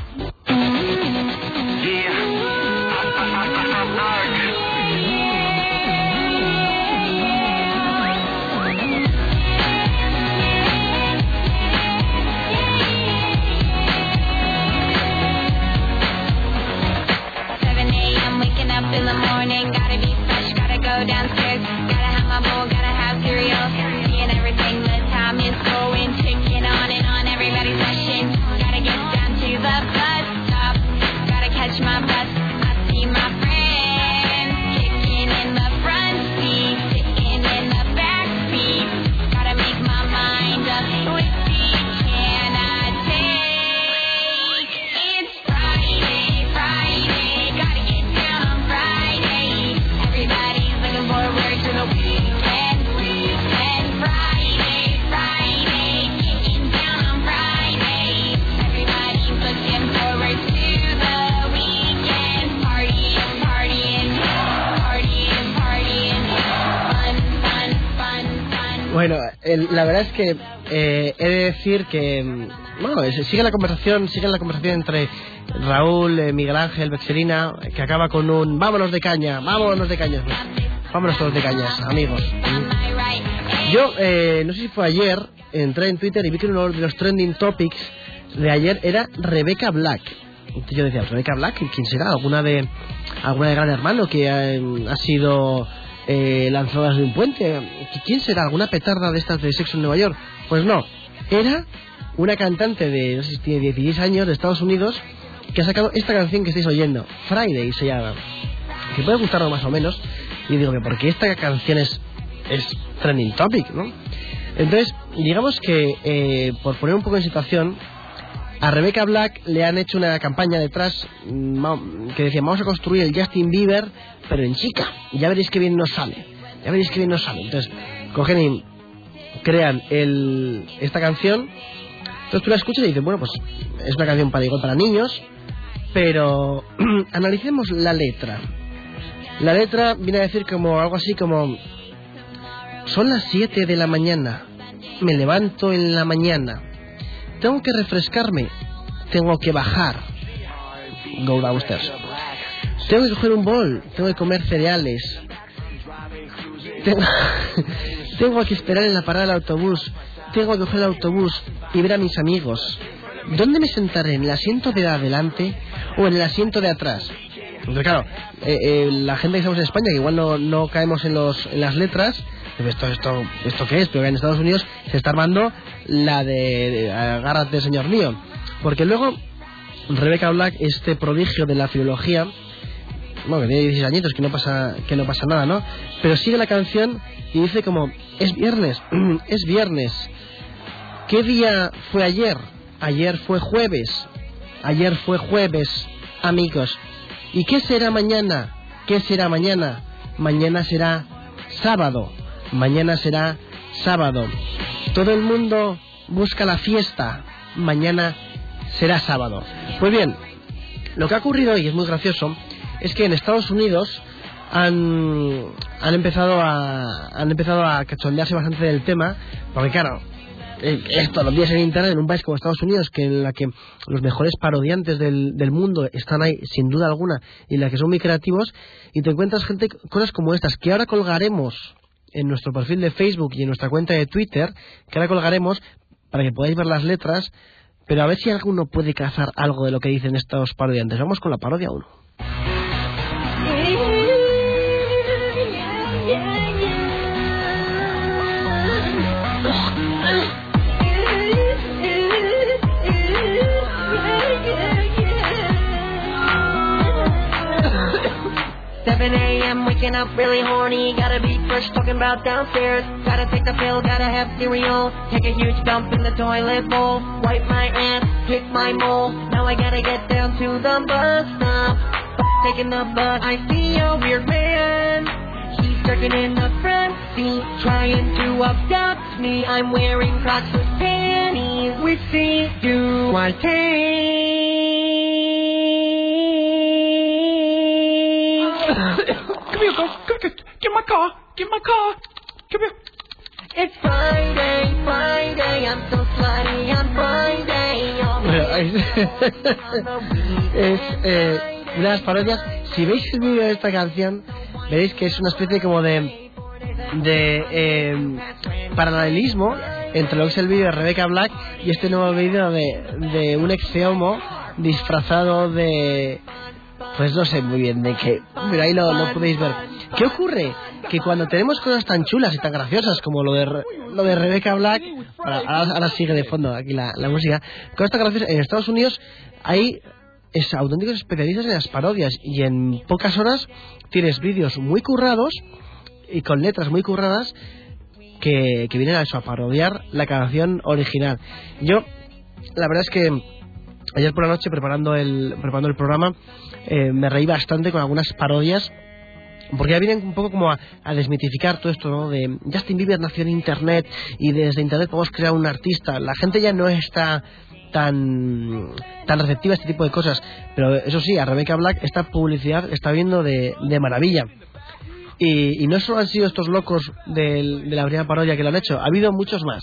S2: Bueno, el- la verdad es que eh, he de decir que mm, bueno, sigue la conversación, sigue la conversación entre Raúl, eh, Miguel Ángel, Bexerina, que acaba con un vámonos de caña, vámonos de pues, vámonos todos de cañas, amigos. Yo, eh, no sé si fue ayer, entré en Twitter y vi que uno de los trending topics de ayer era Rebecca Black. Entonces yo decía, ¿Rebecca Black? ¿Quién será? ¿Alguna de, alguna de Gran Hermano que eh, ha sido eh, lanzada desde un puente? ¿Quién será? ¿Alguna petarda de estas de sexo en Nueva York? Pues no, era una cantante de, no tiene 16 años, de Estados Unidos, que ha sacado esta canción que estáis oyendo, Friday se llama, que puede gustarnos más o menos, y digo que porque esta canción es, es trending topic, ¿no? Entonces, digamos que, eh, por poner un poco en situación, a Rebecca Black le han hecho una campaña detrás mm, que decía, vamos a construir el Justin Bieber, pero en chica. Ya veréis que bien nos sale. Ya veréis que bien nos sale. Entonces, cogen y crean el, esta canción. Entonces tú la escuchas y dices, bueno, pues es una canción para igual para niños, pero analicemos la letra. La letra viene a decir como algo así como son las 7 de la mañana. Me levanto en la mañana. Tengo que refrescarme. Tengo que bajar. Go downstairs. Tengo que coger un bol. Tengo que comer cereales. Tengo, tengo que esperar en la parada del autobús. Tengo que coger el autobús y ver a mis amigos. ¿Dónde me sentaré? ¿En el asiento de adelante o en el asiento de atrás? Entonces, claro, eh, eh, la gente que estamos en España, que igual no, no caemos en, los, en las letras, ¿esto, esto, ¿esto qué es? Pero en Estados Unidos se está armando la de, de agárrate, señor mío. Porque luego, Rebecca Black, este prodigio de la filología, bueno, que tiene 16 añitos, que no pasa, que no pasa nada, ¿no? Pero sigue la canción y dice como, es viernes, es viernes. ¿Qué día fue ayer? Ayer fue jueves. Ayer fue jueves, amigos. ¿Y qué será mañana? ¿Qué será mañana? Mañana será sábado. Mañana será sábado. Todo el mundo busca la fiesta. Mañana será sábado. Pues bien, lo que ha ocurrido hoy es muy gracioso, es que en Estados Unidos han, han empezado a han empezado a cachondearse bastante del tema, porque claro, eh, esto los días en internet en un país como Estados Unidos, que en la que los mejores parodiantes del, del mundo están ahí sin duda alguna y en la que son muy creativos, y te encuentras gente cosas como estas que ahora colgaremos en nuestro perfil de Facebook y en nuestra cuenta de Twitter, que ahora colgaremos para que podáis ver las letras, pero a ver si alguno puede cazar algo de lo que dicen estos parodiantes. Vamos con la parodia 1.
S5: Waking up really horny. Gotta be fresh talking about downstairs. Gotta take the pill, gotta have cereal. Take a huge dump in the toilet bowl. Wipe my ass, pick my mole. Now I gotta get down to the bus stop. Taking the bus, I see a weird man. He's jerking in the front seat, trying to abduct me. I'm wearing Crocs with panties. Which seat do I take?
S6: Here. Get my car. Get my car. Come here.
S5: It's Friday, Friday, I'm so slutty on Friday.
S2: es eh, una de las parodias. Si veis el vídeo de esta canción, veréis que es una especie como de de eh, paralelismo entre lo que es el vídeo de Rebecca Black y este nuevo vídeo de, de un ex homo disfrazado de pues no sé muy bien de qué pero ahí lo, lo podéis ver ¿qué ocurre? que cuando tenemos cosas tan chulas y tan graciosas como lo de lo de Rebecca Black ahora- ahora sigue de fondo aquí la, la música cosas tan graciosas en Estados Unidos hay es auténticos especialistas en las parodias y en pocas horas tienes vídeos muy currados y con letras muy curradas que, que vienen a eso, a parodiar la canción original. Yo, la verdad es que ayer por la noche preparando el, preparando el programa eh, me reí bastante con algunas parodias porque ya vienen un poco como a, desmitificar todo esto, ¿no? De Justin Bieber nació en Internet y desde Internet podemos crear un artista. La gente ya no está tan tan receptiva a este tipo de cosas. Pero eso sí, a Rebecca Black esta publicidad está viendo de, de maravilla. Y, no solo han sido estos locos del- de la primera parodia que lo han hecho, ha habido muchos más.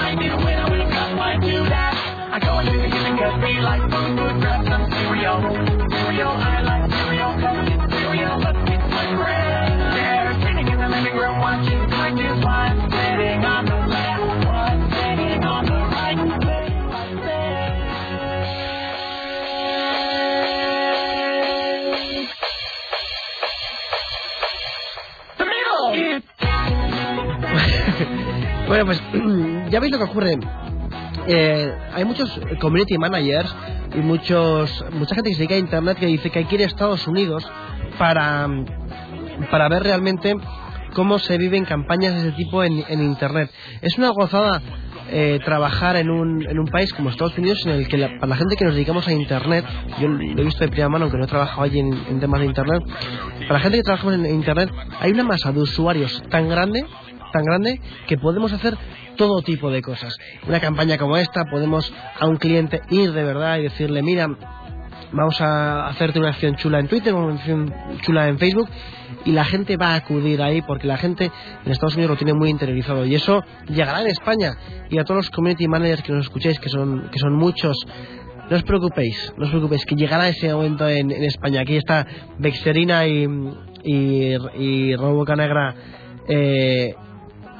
S2: Pues ya veis lo que ocurre. Eh, hay muchos community managers y muchos mucha gente que se dedica a internet que dice que hay que ir a Estados Unidos para, para ver realmente cómo se viven campañas de ese tipo en, en internet. Es una gozada eh, trabajar en un, en un país como Estados Unidos en el que la- para la gente que nos dedicamos a internet, yo lo he visto de primera mano aunque no he trabajado allí en, en temas de internet, para la gente que trabajamos en internet hay una masa de usuarios tan grande tan grande que podemos hacer todo tipo de cosas. Una campaña como esta podemos a un cliente ir de verdad y decirle, mira, vamos a hacerte una acción chula en Twitter, una acción chula en Facebook y la gente va a acudir ahí porque la gente en Estados Unidos lo tiene muy interiorizado y eso llegará en España y a todos los community managers que nos escuchéis que son que son muchos no os preocupéis, no os preocupéis, que llegará ese momento en, España. Aquí está Bexerina y, Raúl Bocanegra eh,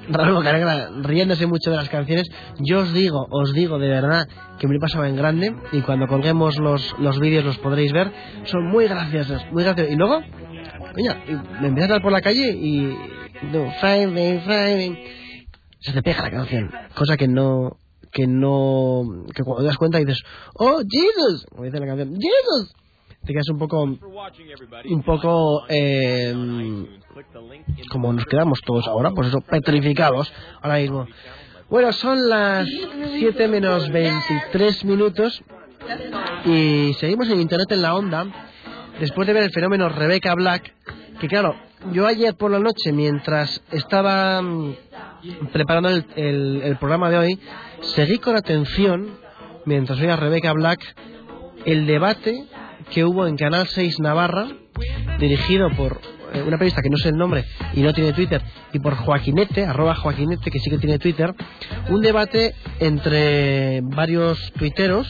S2: Raúl Bocanegra riéndose mucho de las canciones. Yo os digo, os digo de verdad que me lo he pasado en grande y cuando colguemos los, los vídeos los podréis ver. Son muy graciosos, muy graciosos. Y luego, coño, y me empiezas a dar por la calle y... No, Friday. Se te pega la canción. Cosa que no... Que no... Que cuando te das cuenta dices, oh, Jesus. Como dice la canción, Jesus. Te quedas un poco... Un poco... Eh, como nos quedamos todos ahora, pues eso, petrificados ahora mismo. Bueno, son las 7 menos 23 minutos y seguimos en Internet en la onda después de ver el fenómeno Rebecca Black, que claro, yo ayer por la noche mientras estaba mm, preparando el, el- programa de hoy, seguí con atención, mientras oía a Rebecca Black, el debate que hubo en Canal 6 Navarra, dirigido por eh, una periodista que no sé el nombre y no tiene Twitter, y por Joaquinete, arroba Joaquinete, que sí que tiene Twitter, un debate entre varios tuiteros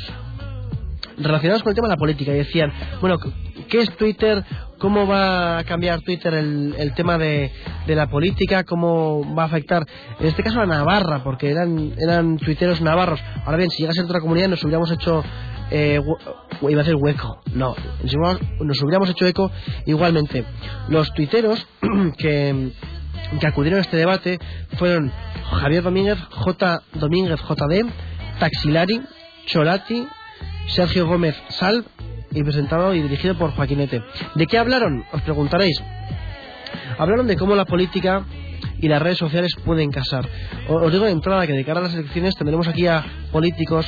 S2: relacionados con el tema de la política y decían, bueno, ¿qué es Twitter? ¿Cómo va a cambiar Twitter el, tema de, de la política? ¿Cómo va a afectar, en este caso, a Navarra? Porque eran, eran tuiteros navarros. Ahora bien, si llegase a otra comunidad nos hubiéramos hecho... Eh, iba a decir hueco, no, nos hubiéramos- hecho eco igualmente. Los tuiteros que, que acudieron a este debate fueron Javier Domínguez, J. Domínguez JD, Taxilari, Cholati, Sergio Gómez Salv y presentado y dirigido por Joaquinete. ¿De qué hablaron? Os preguntaréis. Hablaron de cómo la política y las redes sociales pueden casar. Os digo de entrada que de cara a las elecciones tendremos aquí a políticos,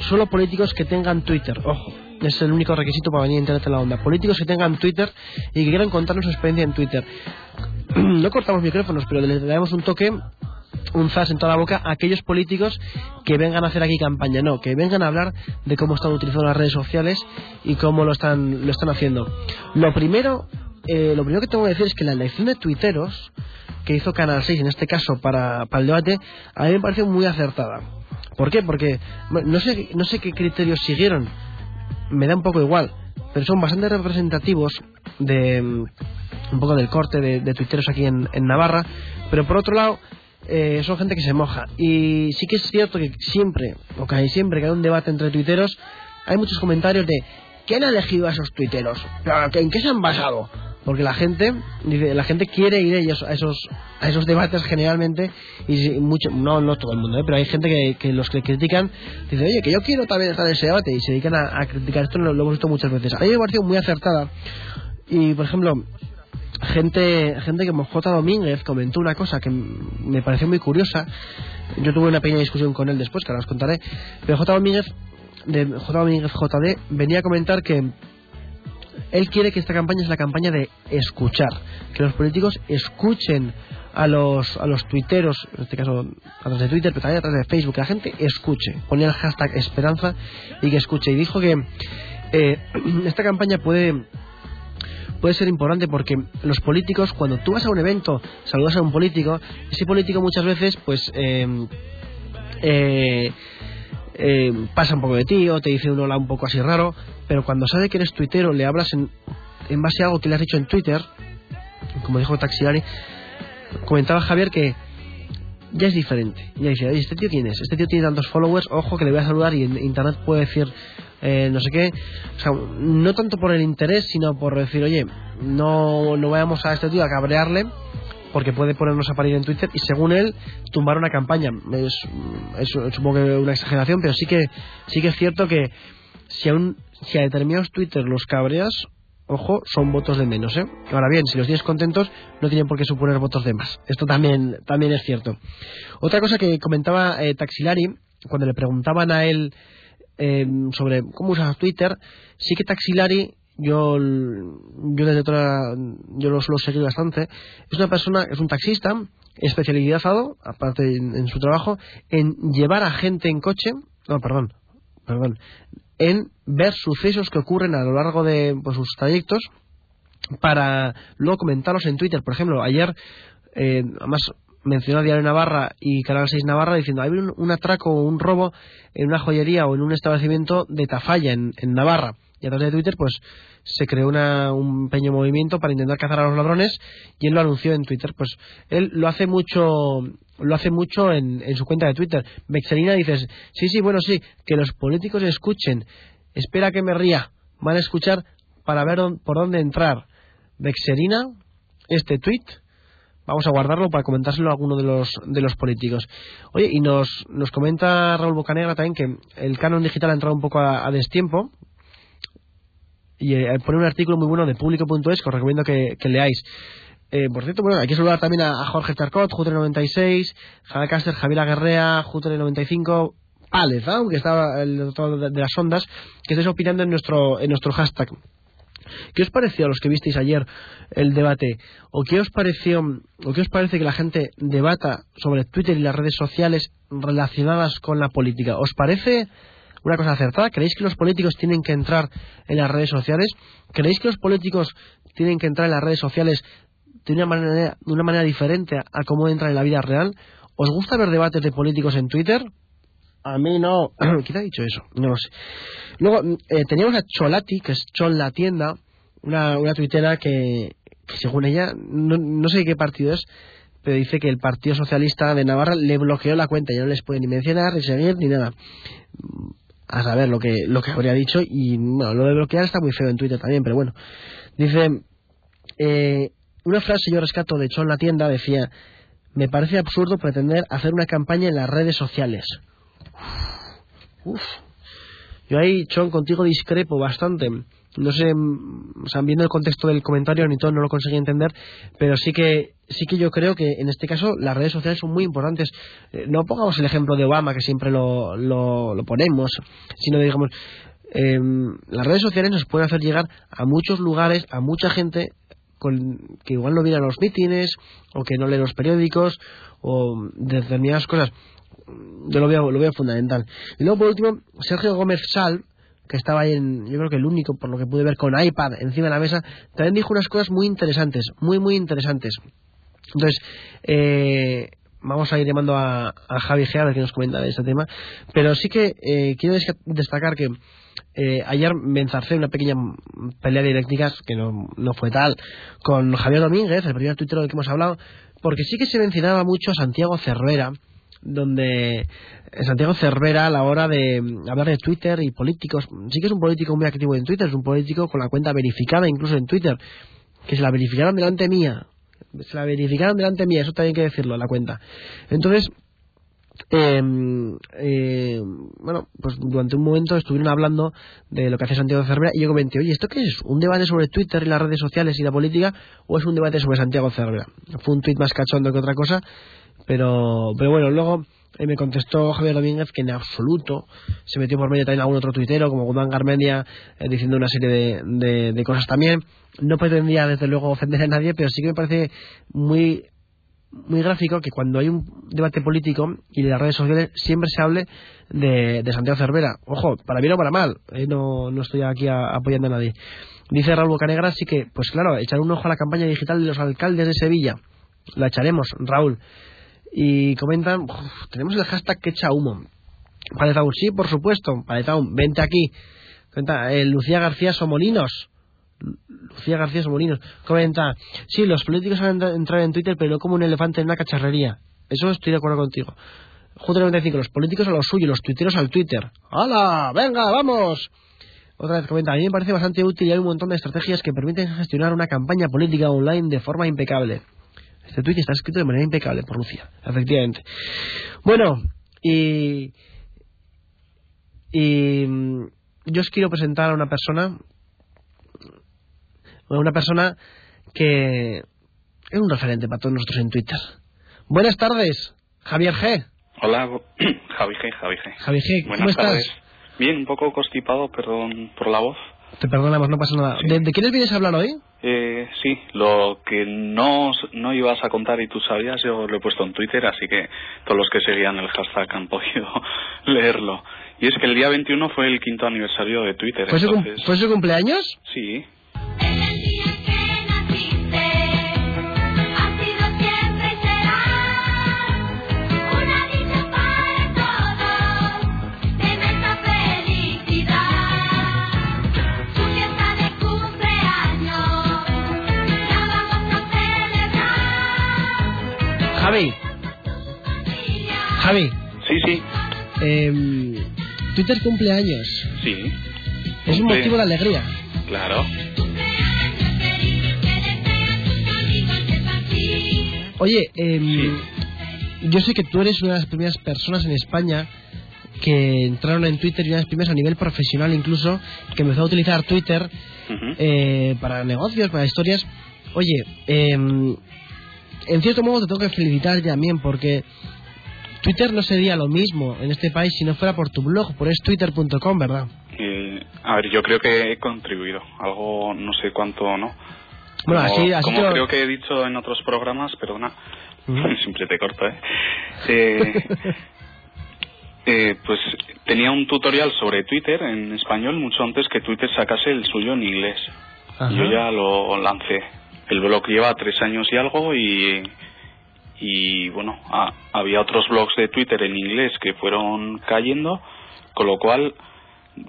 S2: solo políticos que tengan Twitter. Ojo, es el único requisito para venir a Internet en la onda. Políticos que tengan Twitter y que quieran contarnos su experiencia en Twitter. no cortamos micrófonos, pero le damos un toque un zas en toda la boca a aquellos políticos que vengan a hacer aquí campaña, no, que vengan a hablar de cómo están utilizando las redes sociales y cómo lo están, lo están haciendo. Lo primero, eh, lo primero que tengo que decir es que la elección de tuiteros que hizo Canal 6 en este caso para, para el debate, a mí me parece muy acertada. ¿Por qué? Porque no sé, no sé qué criterios siguieron, me da un poco igual, pero son bastante representativos de mm, un poco del corte de, tuiteros aquí en, en Navarra, pero por otro lado eh, son gente que se moja. Y sí que es cierto que siempre, o casi siempre que hay un debate entre tuiteros, hay muchos comentarios de ¿quién ha elegido a esos tuiteros? ¿En qué se han basado? Porque la gente, dice, la gente quiere ir a esos, a esos, debates generalmente, y mucho, no, no todo el mundo, ¿eh? pero hay gente que, que los que critican, dicen, oye, que yo quiero también estar en ese debate, y se dedican a, criticar esto, lo, lo hemos visto muchas veces. A mí me ha parecido muy acertada, y por ejemplo, gente gente como J. Domínguez comentó una cosa que me pareció muy curiosa. Yo tuve una pequeña discusión con él después, que ahora os contaré. Pero J. Domínguez, de J. Domínguez JD, venía a comentar que él quiere que esta campaña es la campaña de escuchar, que los políticos escuchen a los a los tuiteros, en este caso a través de Twitter, pero también a través de Facebook, que la gente escuche, ponía el hashtag esperanza y que escuche. Y dijo que eh, esta campaña puede puede ser importante porque los políticos, cuando tú vas a un evento, saludas a un político, ese político muchas veces, pues, eh, eh, eh, pasa un poco de ti o te dice un hola un poco así raro, pero cuando sabe que eres tuitero, le hablas en, en base a algo que le has dicho en Twitter, como dijo Taxilari, comentaba Javier que ya es diferente. Ya dice, este tío quién es, este tío tiene tantos followers, ojo que le voy a saludar y en internet puede decir eh, no sé qué. O sea, no tanto por el interés, sino por decir, oye, no, no vayamos a este tío a cabrearle porque puede ponernos a parir en Twitter y según él tumbar una campaña. Es, es supongo que una exageración, pero sí que sí que es cierto que si a, si a determinados Twitter los cabreas, ojo, son votos de menos, ¿eh? Ahora bien, si los tienes contentos, no tienen por qué suponer votos de más. Esto también, también es cierto. Otra cosa que comentaba eh, Taxilari, cuando le preguntaban a él eh, sobre cómo usas Twitter, sí que Taxilari, yo, yo desde toda, yo lo suelo seguir bastante, es una persona, es un taxista especializado, aparte en su trabajo, en llevar a gente en coche, no, perdón, perdón, en ver sucesos que ocurren a lo largo de pues, sus trayectos para luego comentarlos en Twitter. Por ejemplo, ayer, eh, además mencionó Diario Navarra y Canal 6 Navarra diciendo hay un, atraco o un robo en una joyería o en un establecimiento de Tafalla en Navarra. Y a través de Twitter, pues se creó una, un pequeño movimiento para intentar cazar a los ladrones y él lo anunció en Twitter. Pues él lo hace mucho lo hace mucho en, en su cuenta de Twitter. Vexelina dices, sí, sí, bueno, sí, que los políticos escuchen. Espera que me ría. Van a escuchar para ver dón- por dónde entrar. Vexerina, este tweet, vamos a guardarlo para comentárselo a alguno de los, de los políticos. Oye, y nos, nos comenta Raúl Bocanegra también que el canon digital ha entrado un poco a destiempo. Y eh, pone un artículo muy bueno de público.es que os recomiendo que, que leáis. Eh, por cierto, bueno, hay que saludar también a, Jorge Charcot, Jutre96, Javier Cáster, Javier Aguerrea, Jutre95, Pález, ¿no? aunque estaba el otro de, de las ondas, que estáis opinando en nuestro, en nuestro hashtag. ¿Qué os pareció a los que visteis ayer el debate? ¿O qué os pareció, o qué os parece que la gente debata sobre Twitter y las redes sociales relacionadas con la política? ¿Os parece una cosa acertada? ¿Creéis que los políticos tienen que entrar en las redes sociales? ¿Creéis que los políticos tienen que entrar en las redes sociales de una manera, de una manera diferente a, cómo entran en la vida real? ¿Os gusta ver debates de políticos en Twitter? A mí no. ¿Quién ha dicho eso? No lo sé. Luego, eh, teníamos a Cholati, que es Chol la tienda, una, una tuitera que, que según ella, no, no sé qué partido es, pero dice que el Partido Socialista de Navarra le bloqueó la cuenta, ya no les puede ni mencionar, ni seguir, ni nada. A saber lo que, lo que habría dicho, y bueno, lo de bloquear está muy feo en Twitter también, pero bueno. Dice, eh, una frase yo rescato de Chol la tienda, decía, me parece absurdo pretender hacer una campaña en las redes sociales. Uf. Yo ahí, Chon, contigo discrepo bastante. No sé, mm, o sea, viendo el contexto del comentario, ni todo no lo conseguí entender, pero sí que sí que yo creo que en este caso las redes sociales son muy importantes. Eh, no pongamos el ejemplo de Obama, que siempre lo, lo, lo ponemos, sino digamos, eh, las redes sociales nos pueden hacer llegar a muchos lugares, a mucha gente con, que igual no viene a los mítines, o que no lee los periódicos, o determinadas cosas yo lo veo, lo veo fundamental. Y luego, por último, Sergio Gómez Sal, que estaba ahí en, yo creo que el único, por lo que pude ver, con iPad encima de la mesa, también dijo unas cosas muy interesantes, muy, muy interesantes. Entonces, eh, vamos a ir llamando a, a Javi Gea a ver qué nos comenta de este tema, pero sí que eh, quiero des- destacar que eh, ayer me enzarcé una pequeña pelea de dialécticas, que no, no fue tal, con Javier Domínguez, el primer tuitero del que hemos hablado, porque sí que se mencionaba mucho a Santiago Cervera, donde Santiago Cervera a la hora de hablar de Twitter y políticos, sí que es un político muy activo en Twitter, es un político con la cuenta verificada incluso en Twitter, que se la verificaron delante mía, se la verificaron delante mía, eso también hay que decirlo, la cuenta. Entonces, eh, eh, bueno, pues durante un momento estuvieron hablando de lo que hace Santiago Cervera y yo comenté, oye, ¿esto qué es? ¿Un debate sobre Twitter y las redes sociales y la política o es un debate sobre Santiago Cervera? Fue un tuit más cachondo que otra cosa, pero, pero bueno, luego eh, me contestó Javier Domínguez que en absoluto se metió por medio también algún otro tuitero como Guzmán Garmendia eh, diciendo una serie de, de, de cosas también. No pretendía desde luego ofender a nadie, pero sí que me parece muy muy gráfico que cuando hay un debate político y de las redes sociales siempre se hable de, de Santiago Cervera. Ojo, para bien o para mal, eh, no, no estoy aquí a- apoyando a nadie. Dice Raúl Bocanegra, así que, pues claro, echar un ojo a la campaña digital de los alcaldes de Sevilla. La echaremos, Raúl. Y comentan, "Uf, tenemos el hashtag que echa humo. Paletaun, sí, por supuesto, Paletaun, vente aquí. Comenta, eh, Lucía García Somolinos. Lucía García Somolinos comenta, sí, los políticos han de entrar en Twitter, pero no como un elefante en una cacharrería. Eso estoy de acuerdo contigo. Junto 95, los políticos a lo suyo, los tuiteros al Twitter. ¡Hala! ¡Venga, vamos! Otra vez comenta, a mí me parece bastante útil y hay un montón de estrategias que permiten gestionar una campaña política online de forma impecable. Este tuit está escrito de manera impecable por Lucía, efectivamente. Bueno, y... Y... mm, Yo os quiero presentar a una persona una persona que es un referente para todos nosotros en Twitter. Buenas tardes, Javier G.
S7: Hola, Javi G, Javi G.
S2: Javi G, ¿cómo
S7: Buenas
S2: estás?
S7: tardes. Bien, un poco constipado, perdón por la voz.
S2: Te perdonamos, no pasa nada.
S7: Sí.
S2: ¿De, de quiénes vienes a hablar hoy?
S7: Eh, sí, lo que no, no ibas a contar y tú sabías, yo lo he puesto en Twitter, así que todos los que seguían el hashtag han podido leerlo. Y es que el día 21 fue el quinto aniversario de Twitter.
S2: ¿Fue su, ¿Fue su cumpleaños?
S7: Sí,
S8: Cumpleaños.
S7: sí.
S2: Es un motivo de alegría.
S7: Claro.
S2: Oye, em, yo sé que tú eres una de las primeras personas en España que entraron en Twitter y una de las primeras a nivel profesional incluso que empezó a utilizar Twitter eh, para negocios, para historias. Oye, em, en cierto modo te tengo que felicitar también porque Twitter no sería lo mismo en este país si no fuera por tu blog, por es twitter.com, ¿verdad?
S7: Eh, a ver, yo creo que he contribuido. Algo, no sé cuánto o no.
S2: Bueno,
S7: como,
S2: así- así
S7: como
S2: lo-
S7: creo que he dicho en otros programas, perdona,
S2: Ujú.
S7: siempre te corto, ¿eh? Eh, eh, Pues tenía un tutorial sobre Twitter en español mucho antes que Twitter sacase el suyo en inglés.
S2: Ajá.
S7: Yo ya lo lancé. El blog lleva tres años y algo y, y bueno, ha- había otros blogs de Twitter en inglés que fueron cayendo, con lo cual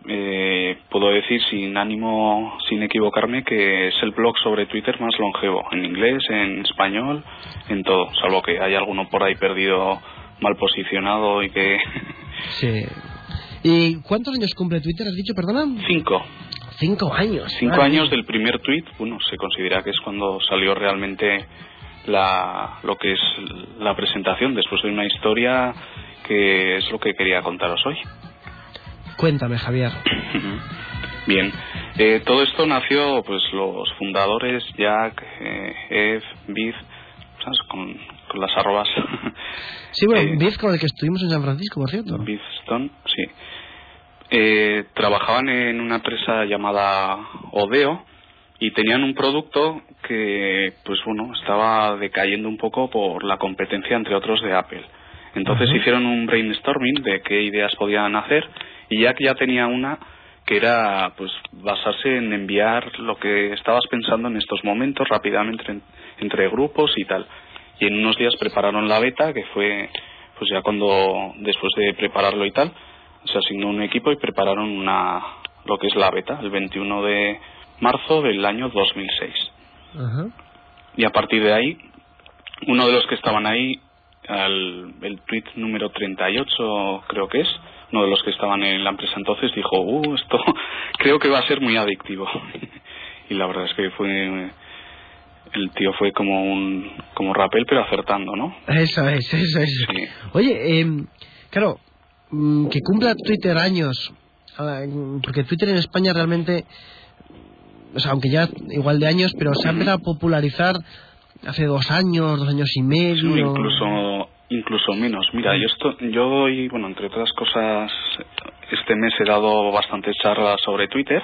S7: eh, puedo decir sin ánimo, sin equivocarme, que es el blog sobre Twitter más longevo, en inglés, en español, en todo, salvo que hay alguno por ahí perdido, mal posicionado y que...
S2: Sí. ¿Y cuántos años cumple Twitter? ¿Has dicho, perdona?
S7: Cinco.
S2: Cinco años.
S7: Cinco años del primer tweet, bueno, se considera que es cuando salió realmente la, lo que es la presentación, después de una historia que es lo que quería contaros hoy.
S2: Cuéntame, Javier.
S7: Bien, eh, todo esto nació, pues los fundadores, Jack, eh, Eve, Biz, ¿sabes? Con, con las arrobas.
S2: Sí, bueno,
S7: Eh,
S2: Biz con el que estuvimos en San Francisco, por cierto.
S7: Bizstone, sí. Eh, trabajaban en una empresa llamada Odeo y tenían un producto que, pues bueno, estaba decayendo un poco por la competencia entre otros de Apple. Entonces hicieron un brainstorming de qué ideas podían hacer y Jack ya tenía una que era pues basarse en enviar lo que estabas pensando en estos momentos rápidamente en- entre grupos y tal. Y en unos días prepararon la beta, que fue pues ya cuando después de prepararlo y tal, se asignó un equipo y prepararon una lo que es la beta, el 21 de marzo del año 2006.
S2: Ajá.
S7: Y a partir de ahí, uno de los que estaban ahí, al, el tweet número 38 creo que es, uno de los que estaban en la empresa entonces dijo, uh, esto creo que va a ser muy adictivo. y la verdad es que fue el tío fue como un como rapel pero acertando, ¿no?
S2: Eso es, eso es.
S7: Sí.
S2: Oye, em, claro, mm, que cumpla Twitter años, ah, porque Twitter en España realmente, o sea, aunque ya igual de años, pero se ha empezado a popularizar hace dos años, dos años y medio.
S7: Sí, incluso incluso menos. Mira, yo esto, yo doy, bueno, entre otras cosas, este mes he dado bastantes charlas sobre Twitter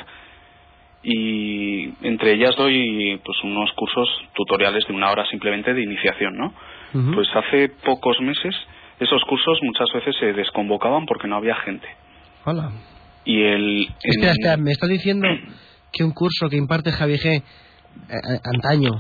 S7: y entre ellas doy pues unos cursos tutoriales de una hora simplemente de iniciación, ¿no? Pues hace pocos meses esos cursos muchas veces se desconvocaban porque no había gente.
S2: Hola.
S7: Y el
S2: Espera,
S7: en-
S2: espera, ¿me estás diciendo que un curso que imparte Javi G eh, eh, antaño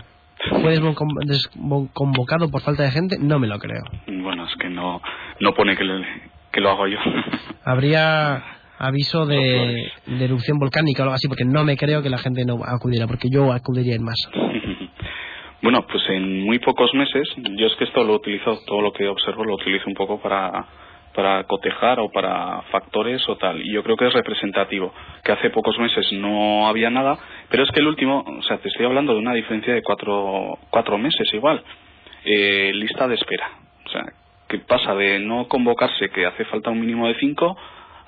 S2: fue descon- desconvocado por falta de gente? No me lo creo.
S7: bueno, es que no no pone que, le- que lo hago yo.
S2: Habría aviso de, de erupción volcánica o algo así, porque no me creo que la gente no acudiera, porque yo acudiría en masa.
S7: Bueno, pues en muy pocos meses, yo es que esto lo utilizo, todo lo que observo lo utilizo un poco para, para cotejar o para factores o tal. Y yo creo que es representativo, que hace pocos meses no había nada, pero es que el último, o sea, te estoy hablando de una diferencia de cuatro, cuatro meses igual. Eh, lista de espera. O sea, que pasa de no convocarse, que hace falta un mínimo de cinco,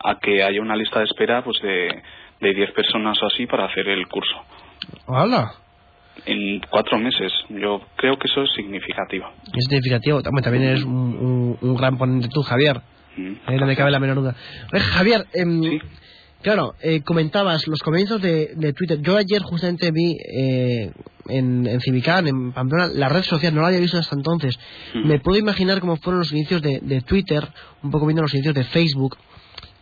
S7: a que haya una lista de espera pues de, de diez personas o así para hacer el curso.
S2: ¡Hala!
S7: En cuatro meses. Yo creo que eso es significativo.
S2: Es significativo. También, también eres un, un- un gran ponente tú, Javier.
S7: Mm.
S2: Ahí no me cabe la menor duda. Oye, Javier,
S7: Sí.
S2: claro, eh, comentabas los comienzos de, de Twitter. Yo ayer justamente vi eh, en, en Civicán, en Pamplona, la red social, no la había visto hasta entonces. Me puedo imaginar cómo fueron los inicios de, de Twitter, un poco viendo los inicios de Facebook,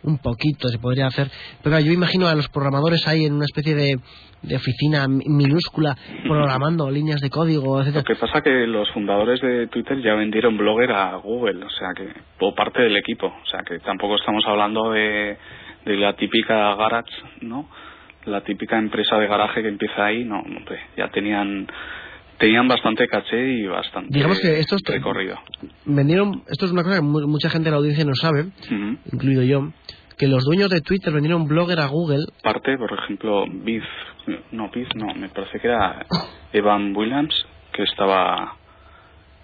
S2: un poquito se podría hacer. Pero yo imagino a los programadores ahí en una especie de, de oficina mi- minúscula, programando líneas de código,
S7: Lo
S2: etcétera.
S7: que pasa que los fundadores de Twitter ya vendieron Blogger a Google, o sea que, o parte del equipo, o sea que tampoco estamos hablando de, de la típica garage, ¿no? La típica empresa de garaje que empieza ahí, no, hombre, ya tenían tenían bastante caché y bastante
S2: Digamos que estos-
S7: recorrido.
S2: Vendieron, esto es una cosa que mu- mucha gente de la audiencia no sabe, incluido yo, que los dueños de Twitter vendieron Blogger a Google.
S7: Parte, por ejemplo, Biff, no, Biff, no, me parece que era Evan Williams, que estaba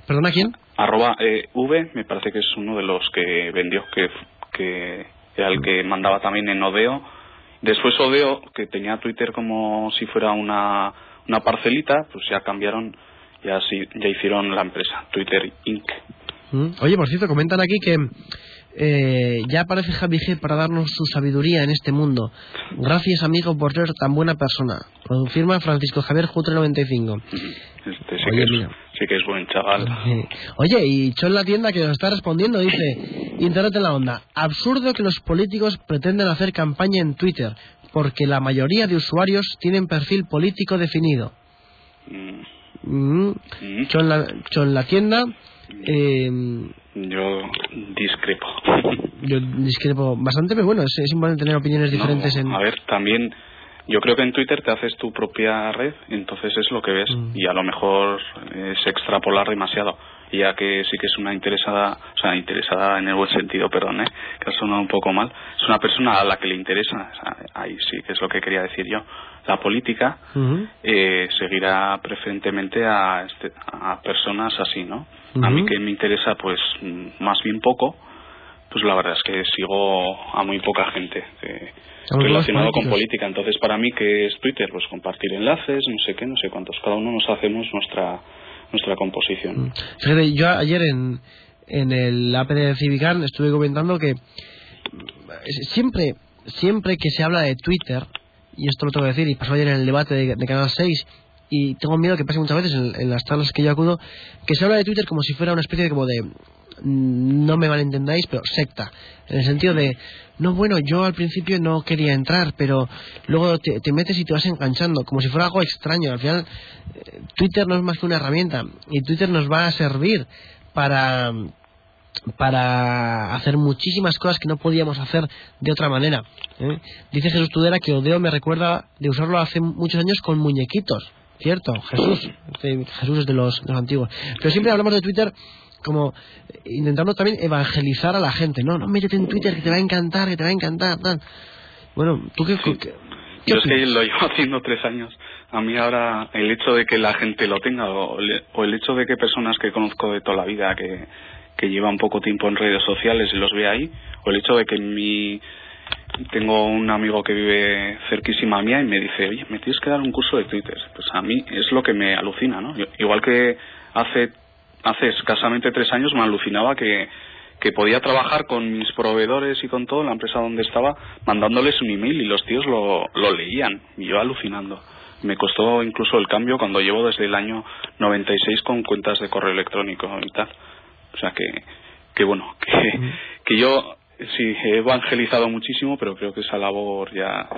S2: ¿Perdona quién?
S7: arroba eh, V me parece que es uno de los que vendió que, que era el que mandaba también en Odeo después Odeo que tenía Twitter como si fuera una, una parcelita pues ya cambiaron ya sí, ya hicieron la empresa Twitter Inc
S2: Mm. Oye, por cierto, comentan aquí que eh, ya aparece Javi G para darnos su sabiduría en este mundo. Gracias, amigo, por ser tan buena persona. Confirma Francisco Javier Jutre 95.
S7: este sí
S2: Oye,
S7: que es
S2: mira.
S7: sí que es buen chaval
S2: Oye, y Chon la tienda que nos está respondiendo dice, Internet en la onda, absurdo que los políticos pretendan hacer campaña en Twitter, porque la mayoría de usuarios tienen perfil político definido.
S7: Mm,
S2: Mm,
S7: mm,
S2: Chon, la, Chon la tienda, eh,
S7: yo discrepo
S2: yo discrepo bastante, pero bueno, es, es importante tener opiniones diferentes
S7: No,
S2: en...
S7: A ver, también yo creo que en Twitter te haces tu propia red, entonces es lo que ves
S2: Mm.
S7: y a lo mejor es extrapolar demasiado. Ya que sí que es una interesada, o sea, interesada en el buen sentido, perdón, ¿eh? que ha sonado un poco mal, es una persona a la que le interesa, o sea, ahí sí que es lo que quería decir yo. La política eh, seguirá preferentemente a, este- a personas así, ¿no? A mí que me interesa, pues, mm, más bien poco, pues la verdad es que sigo a muy poca gente eh, relacionado con política. Entonces, para mí, ¿qué es Twitter? Pues compartir enlaces, no sé qué, no sé cuántos. Cada uno nos hacemos nuestra nuestra composición.
S2: Fíjate, yo ayer en, en el APD de Civican estuve comentando que siempre, siempre que se habla de Twitter, y esto lo tengo que decir, y pasó ayer en el debate de, Canal 6, y tengo miedo que pase muchas veces en, las charlas que yo acudo, que se habla de Twitter como si fuera una especie de como de mm, no me malentendáis, pero secta. En el sentido de, no, bueno, yo al principio no quería entrar, pero luego te, te metes y te vas enganchando, como si fuera algo extraño. Al final, eh, Twitter no es más que una herramienta, y Twitter nos va a servir para para hacer muchísimas cosas que no podíamos hacer de otra manera. ¿eh? Dice Jesús Tudera que Odeo me recuerda de usarlo hace muchos años con muñequitos. Cierto, Jesús. Este, Jesús es de los, de los antiguos. Pero siempre hablamos de Twitter como eh, intentando también evangelizar a la gente. No, no, métete en Twitter que te va a encantar, que te va a encantar. Tal. Bueno, ¿tú qué,
S7: Yo es que lo llevo haciendo tres años, a mí ahora el hecho de que la gente lo tenga o el hecho de que personas que conozco de toda la vida que, que llevan poco tiempo en redes sociales y los ve ahí, o el hecho de que mi tengo un amigo que vive cerquísima mía y me dice, oye, me tienes que dar un curso de Twitter. Pues a mí es lo que me alucina, ¿no? Igual que hace, hace escasamente tres años me alucinaba que, que podía trabajar con mis proveedores y con todo, la empresa donde estaba, mandándoles un email y los tíos lo, lo leían. Y yo alucinando. Me costó incluso el cambio cuando llevo desde el año 96 con cuentas de correo electrónico y tal. O sea que, que bueno, que, que yo sí he evangelizado muchísimo, pero creo que esa labor ya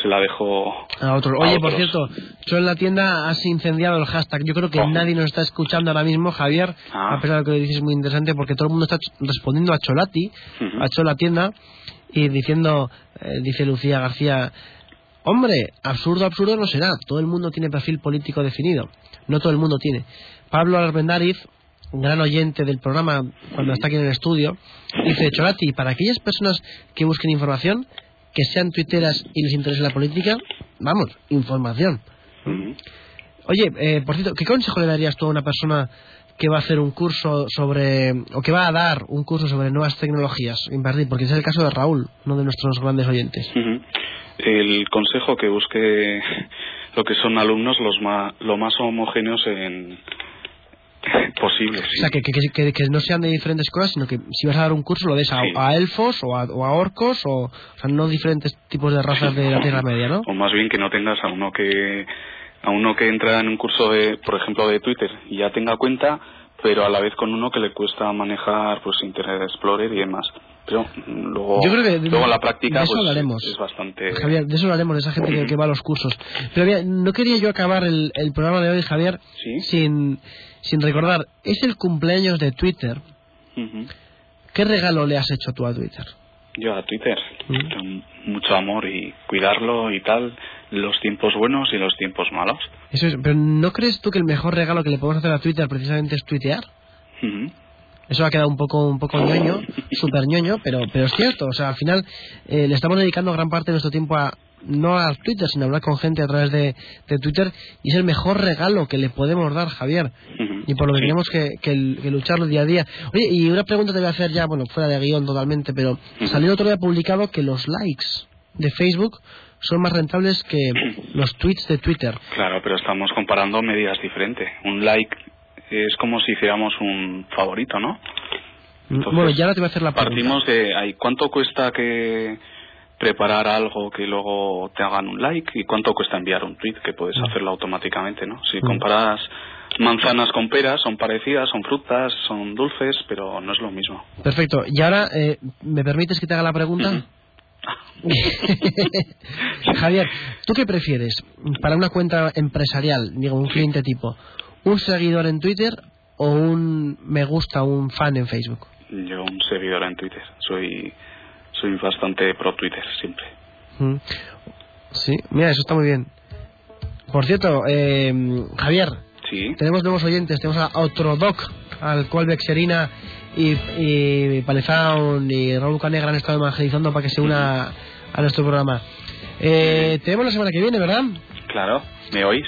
S7: se la dejo
S2: A otro.
S7: a
S2: Oye, por cierto, tú en la tienda has incendiado el hashtag. Yo creo que
S7: Oh.
S2: nadie nos está escuchando ahora mismo, Javier,
S7: Ah.
S2: a pesar de que lo dices es muy interesante, porque todo el mundo está respondiendo a Cholati,
S7: Ujú.
S2: a Chola Tienda, y diciendo, eh, dice Lucía García, hombre, absurdo, absurdo no será. Todo el mundo tiene perfil político definido. No todo el mundo tiene. Pablo Arbendariz, un gran oyente del programa cuando está aquí en el estudio, dice, Cholati, para aquellas personas que busquen información, que sean tuiteras y les interese la política, vamos, información. Oye, eh, por cierto, ¿qué consejo le darías tú a una persona que va a hacer un curso sobre, o que va a dar un curso sobre nuevas tecnologías? Impartir, porque ese es el caso de Raúl, uno de nuestros grandes oyentes.
S7: El consejo que busque lo que son alumnos los ma- lo más homogéneos en posible.
S2: O sea, que, que, que- que no sean de diferentes cosas, sino que si vas a dar un curso lo des a,
S7: Sí.
S2: a elfos o a, o a orcos, o, o sea, no diferentes tipos de razas de la Tierra Media, ¿no?
S7: O más bien que no tengas a uno que a uno que entra en un curso de, por ejemplo, de Twitter y ya tenga cuenta, pero a la vez con uno que le cuesta manejar pues Internet Explorer y demás. Pero mm, luego,
S2: Yo creo que de-
S7: luego en la práctica
S2: de eso
S7: pues,
S2: hablaremos.
S7: es bastante
S2: Javier, de eso hablaremos, de esa gente que, que va a los cursos. Pero mira, no quería yo acabar el, el programa de hoy, Javier,
S7: Sí.
S2: sin, sin recordar, es el cumpleaños de Twitter. ¿Qué regalo le has hecho tú a Twitter?
S7: Yo a Twitter, mucho amor y cuidarlo y tal, los tiempos buenos y los tiempos malos.
S2: Eso es, pero ¿no crees tú que el mejor regalo que le podemos hacer a Twitter precisamente es tuitear?
S7: Ujú.
S2: Eso ha quedado un poco un poco ñoño, súper ñoño, pero, pero es cierto. O sea, al final eh, le estamos dedicando gran parte de nuestro tiempo a no a Twitter, sino a hablar con gente a través de, de Twitter y es el mejor regalo que le podemos dar, Javier. Y por lo que tenemos que, que, que lucharlo día a día. Oye, y una pregunta te voy a hacer ya, bueno, fuera de guion totalmente, pero salió otro día publicado que los likes de Facebook son más rentables que los tweets de Twitter.
S7: Claro, pero estamos comparando medidas diferentes. Un like es como si hiciéramos un favorito, ¿no? Entonces,
S2: bueno, ya ahora te voy a hacer la pregunta.
S7: Partimos de ahí, ¿cuánto cuesta que preparar algo que luego te hagan un like y cuánto cuesta enviar un tweet que puedes hacerlo automáticamente, ¿no? Si
S2: Mm.
S7: comparas manzanas con peras, son parecidas, son frutas, son dulces, pero no es lo mismo.
S2: Perfecto. Y ahora, eh, ¿me permites que te haga la pregunta? Javier, ¿tú qué prefieres para una cuenta empresarial, digo, un cliente tipo, un seguidor en Twitter o un me gusta, un fan en Facebook?
S7: Yo un seguidor en Twitter, soy soy bastante pro Twitter siempre.
S2: Mm. Sí, mira, eso está muy bien. Por cierto, eh, Javier,
S7: Sí.
S2: tenemos nuevos oyentes, tenemos a otro doc, al cual Bexerina y, y Palezaun y Raúl Canegra han estado evangelizando para que se una a nuestro programa. Eh, tenemos la semana que viene, ¿verdad?
S7: Claro, ¿me oís?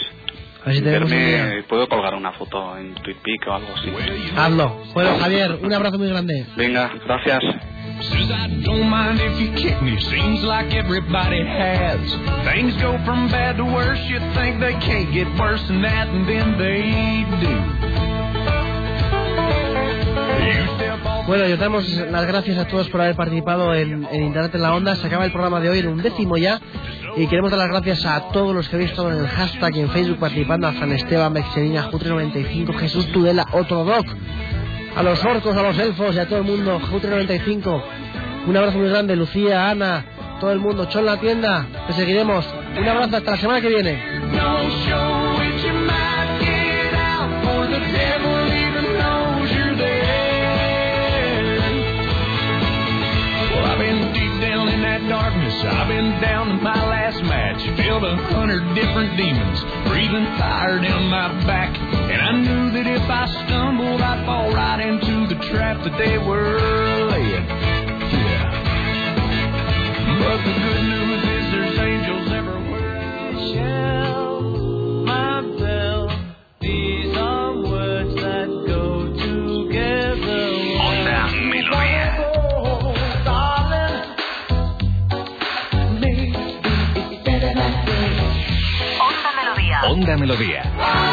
S2: A ver si
S7: puedo colgar una foto en TweetPic o algo así.
S2: Hazlo. Bueno, Javier, un abrazo muy grande.
S7: Venga, gracias.
S6: Says I don't mind if you kick me. Seems like everybody has. Things go from bad to worse. You think they can't get worse than that, and then they do. You step off
S2: Bueno, y os damos las gracias a todos por haber participado en, en Internet en la Onda. Se acaba el programa de hoy en un décimo ya. Y queremos dar las gracias a todos los que habéis estado en el hashtag y en Facebook participando. A San Esteban, Bexerina, Jutre95, Jesús Tudela, otro doc. A los orcos, a los elfos y a todo el mundo. Jutre95. Un abrazo muy grande, Lucía, Ana, todo el mundo. Chon la tienda. Te seguiremos. Un abrazo hasta la semana que viene.
S6: Darkness. I've been down to my last match. Filled a hundred different demons, breathing fire down my back. And I knew that if I stumbled, I'd fall right into the trap that they were laying. Yeah. But the good news
S1: Onda Melodía.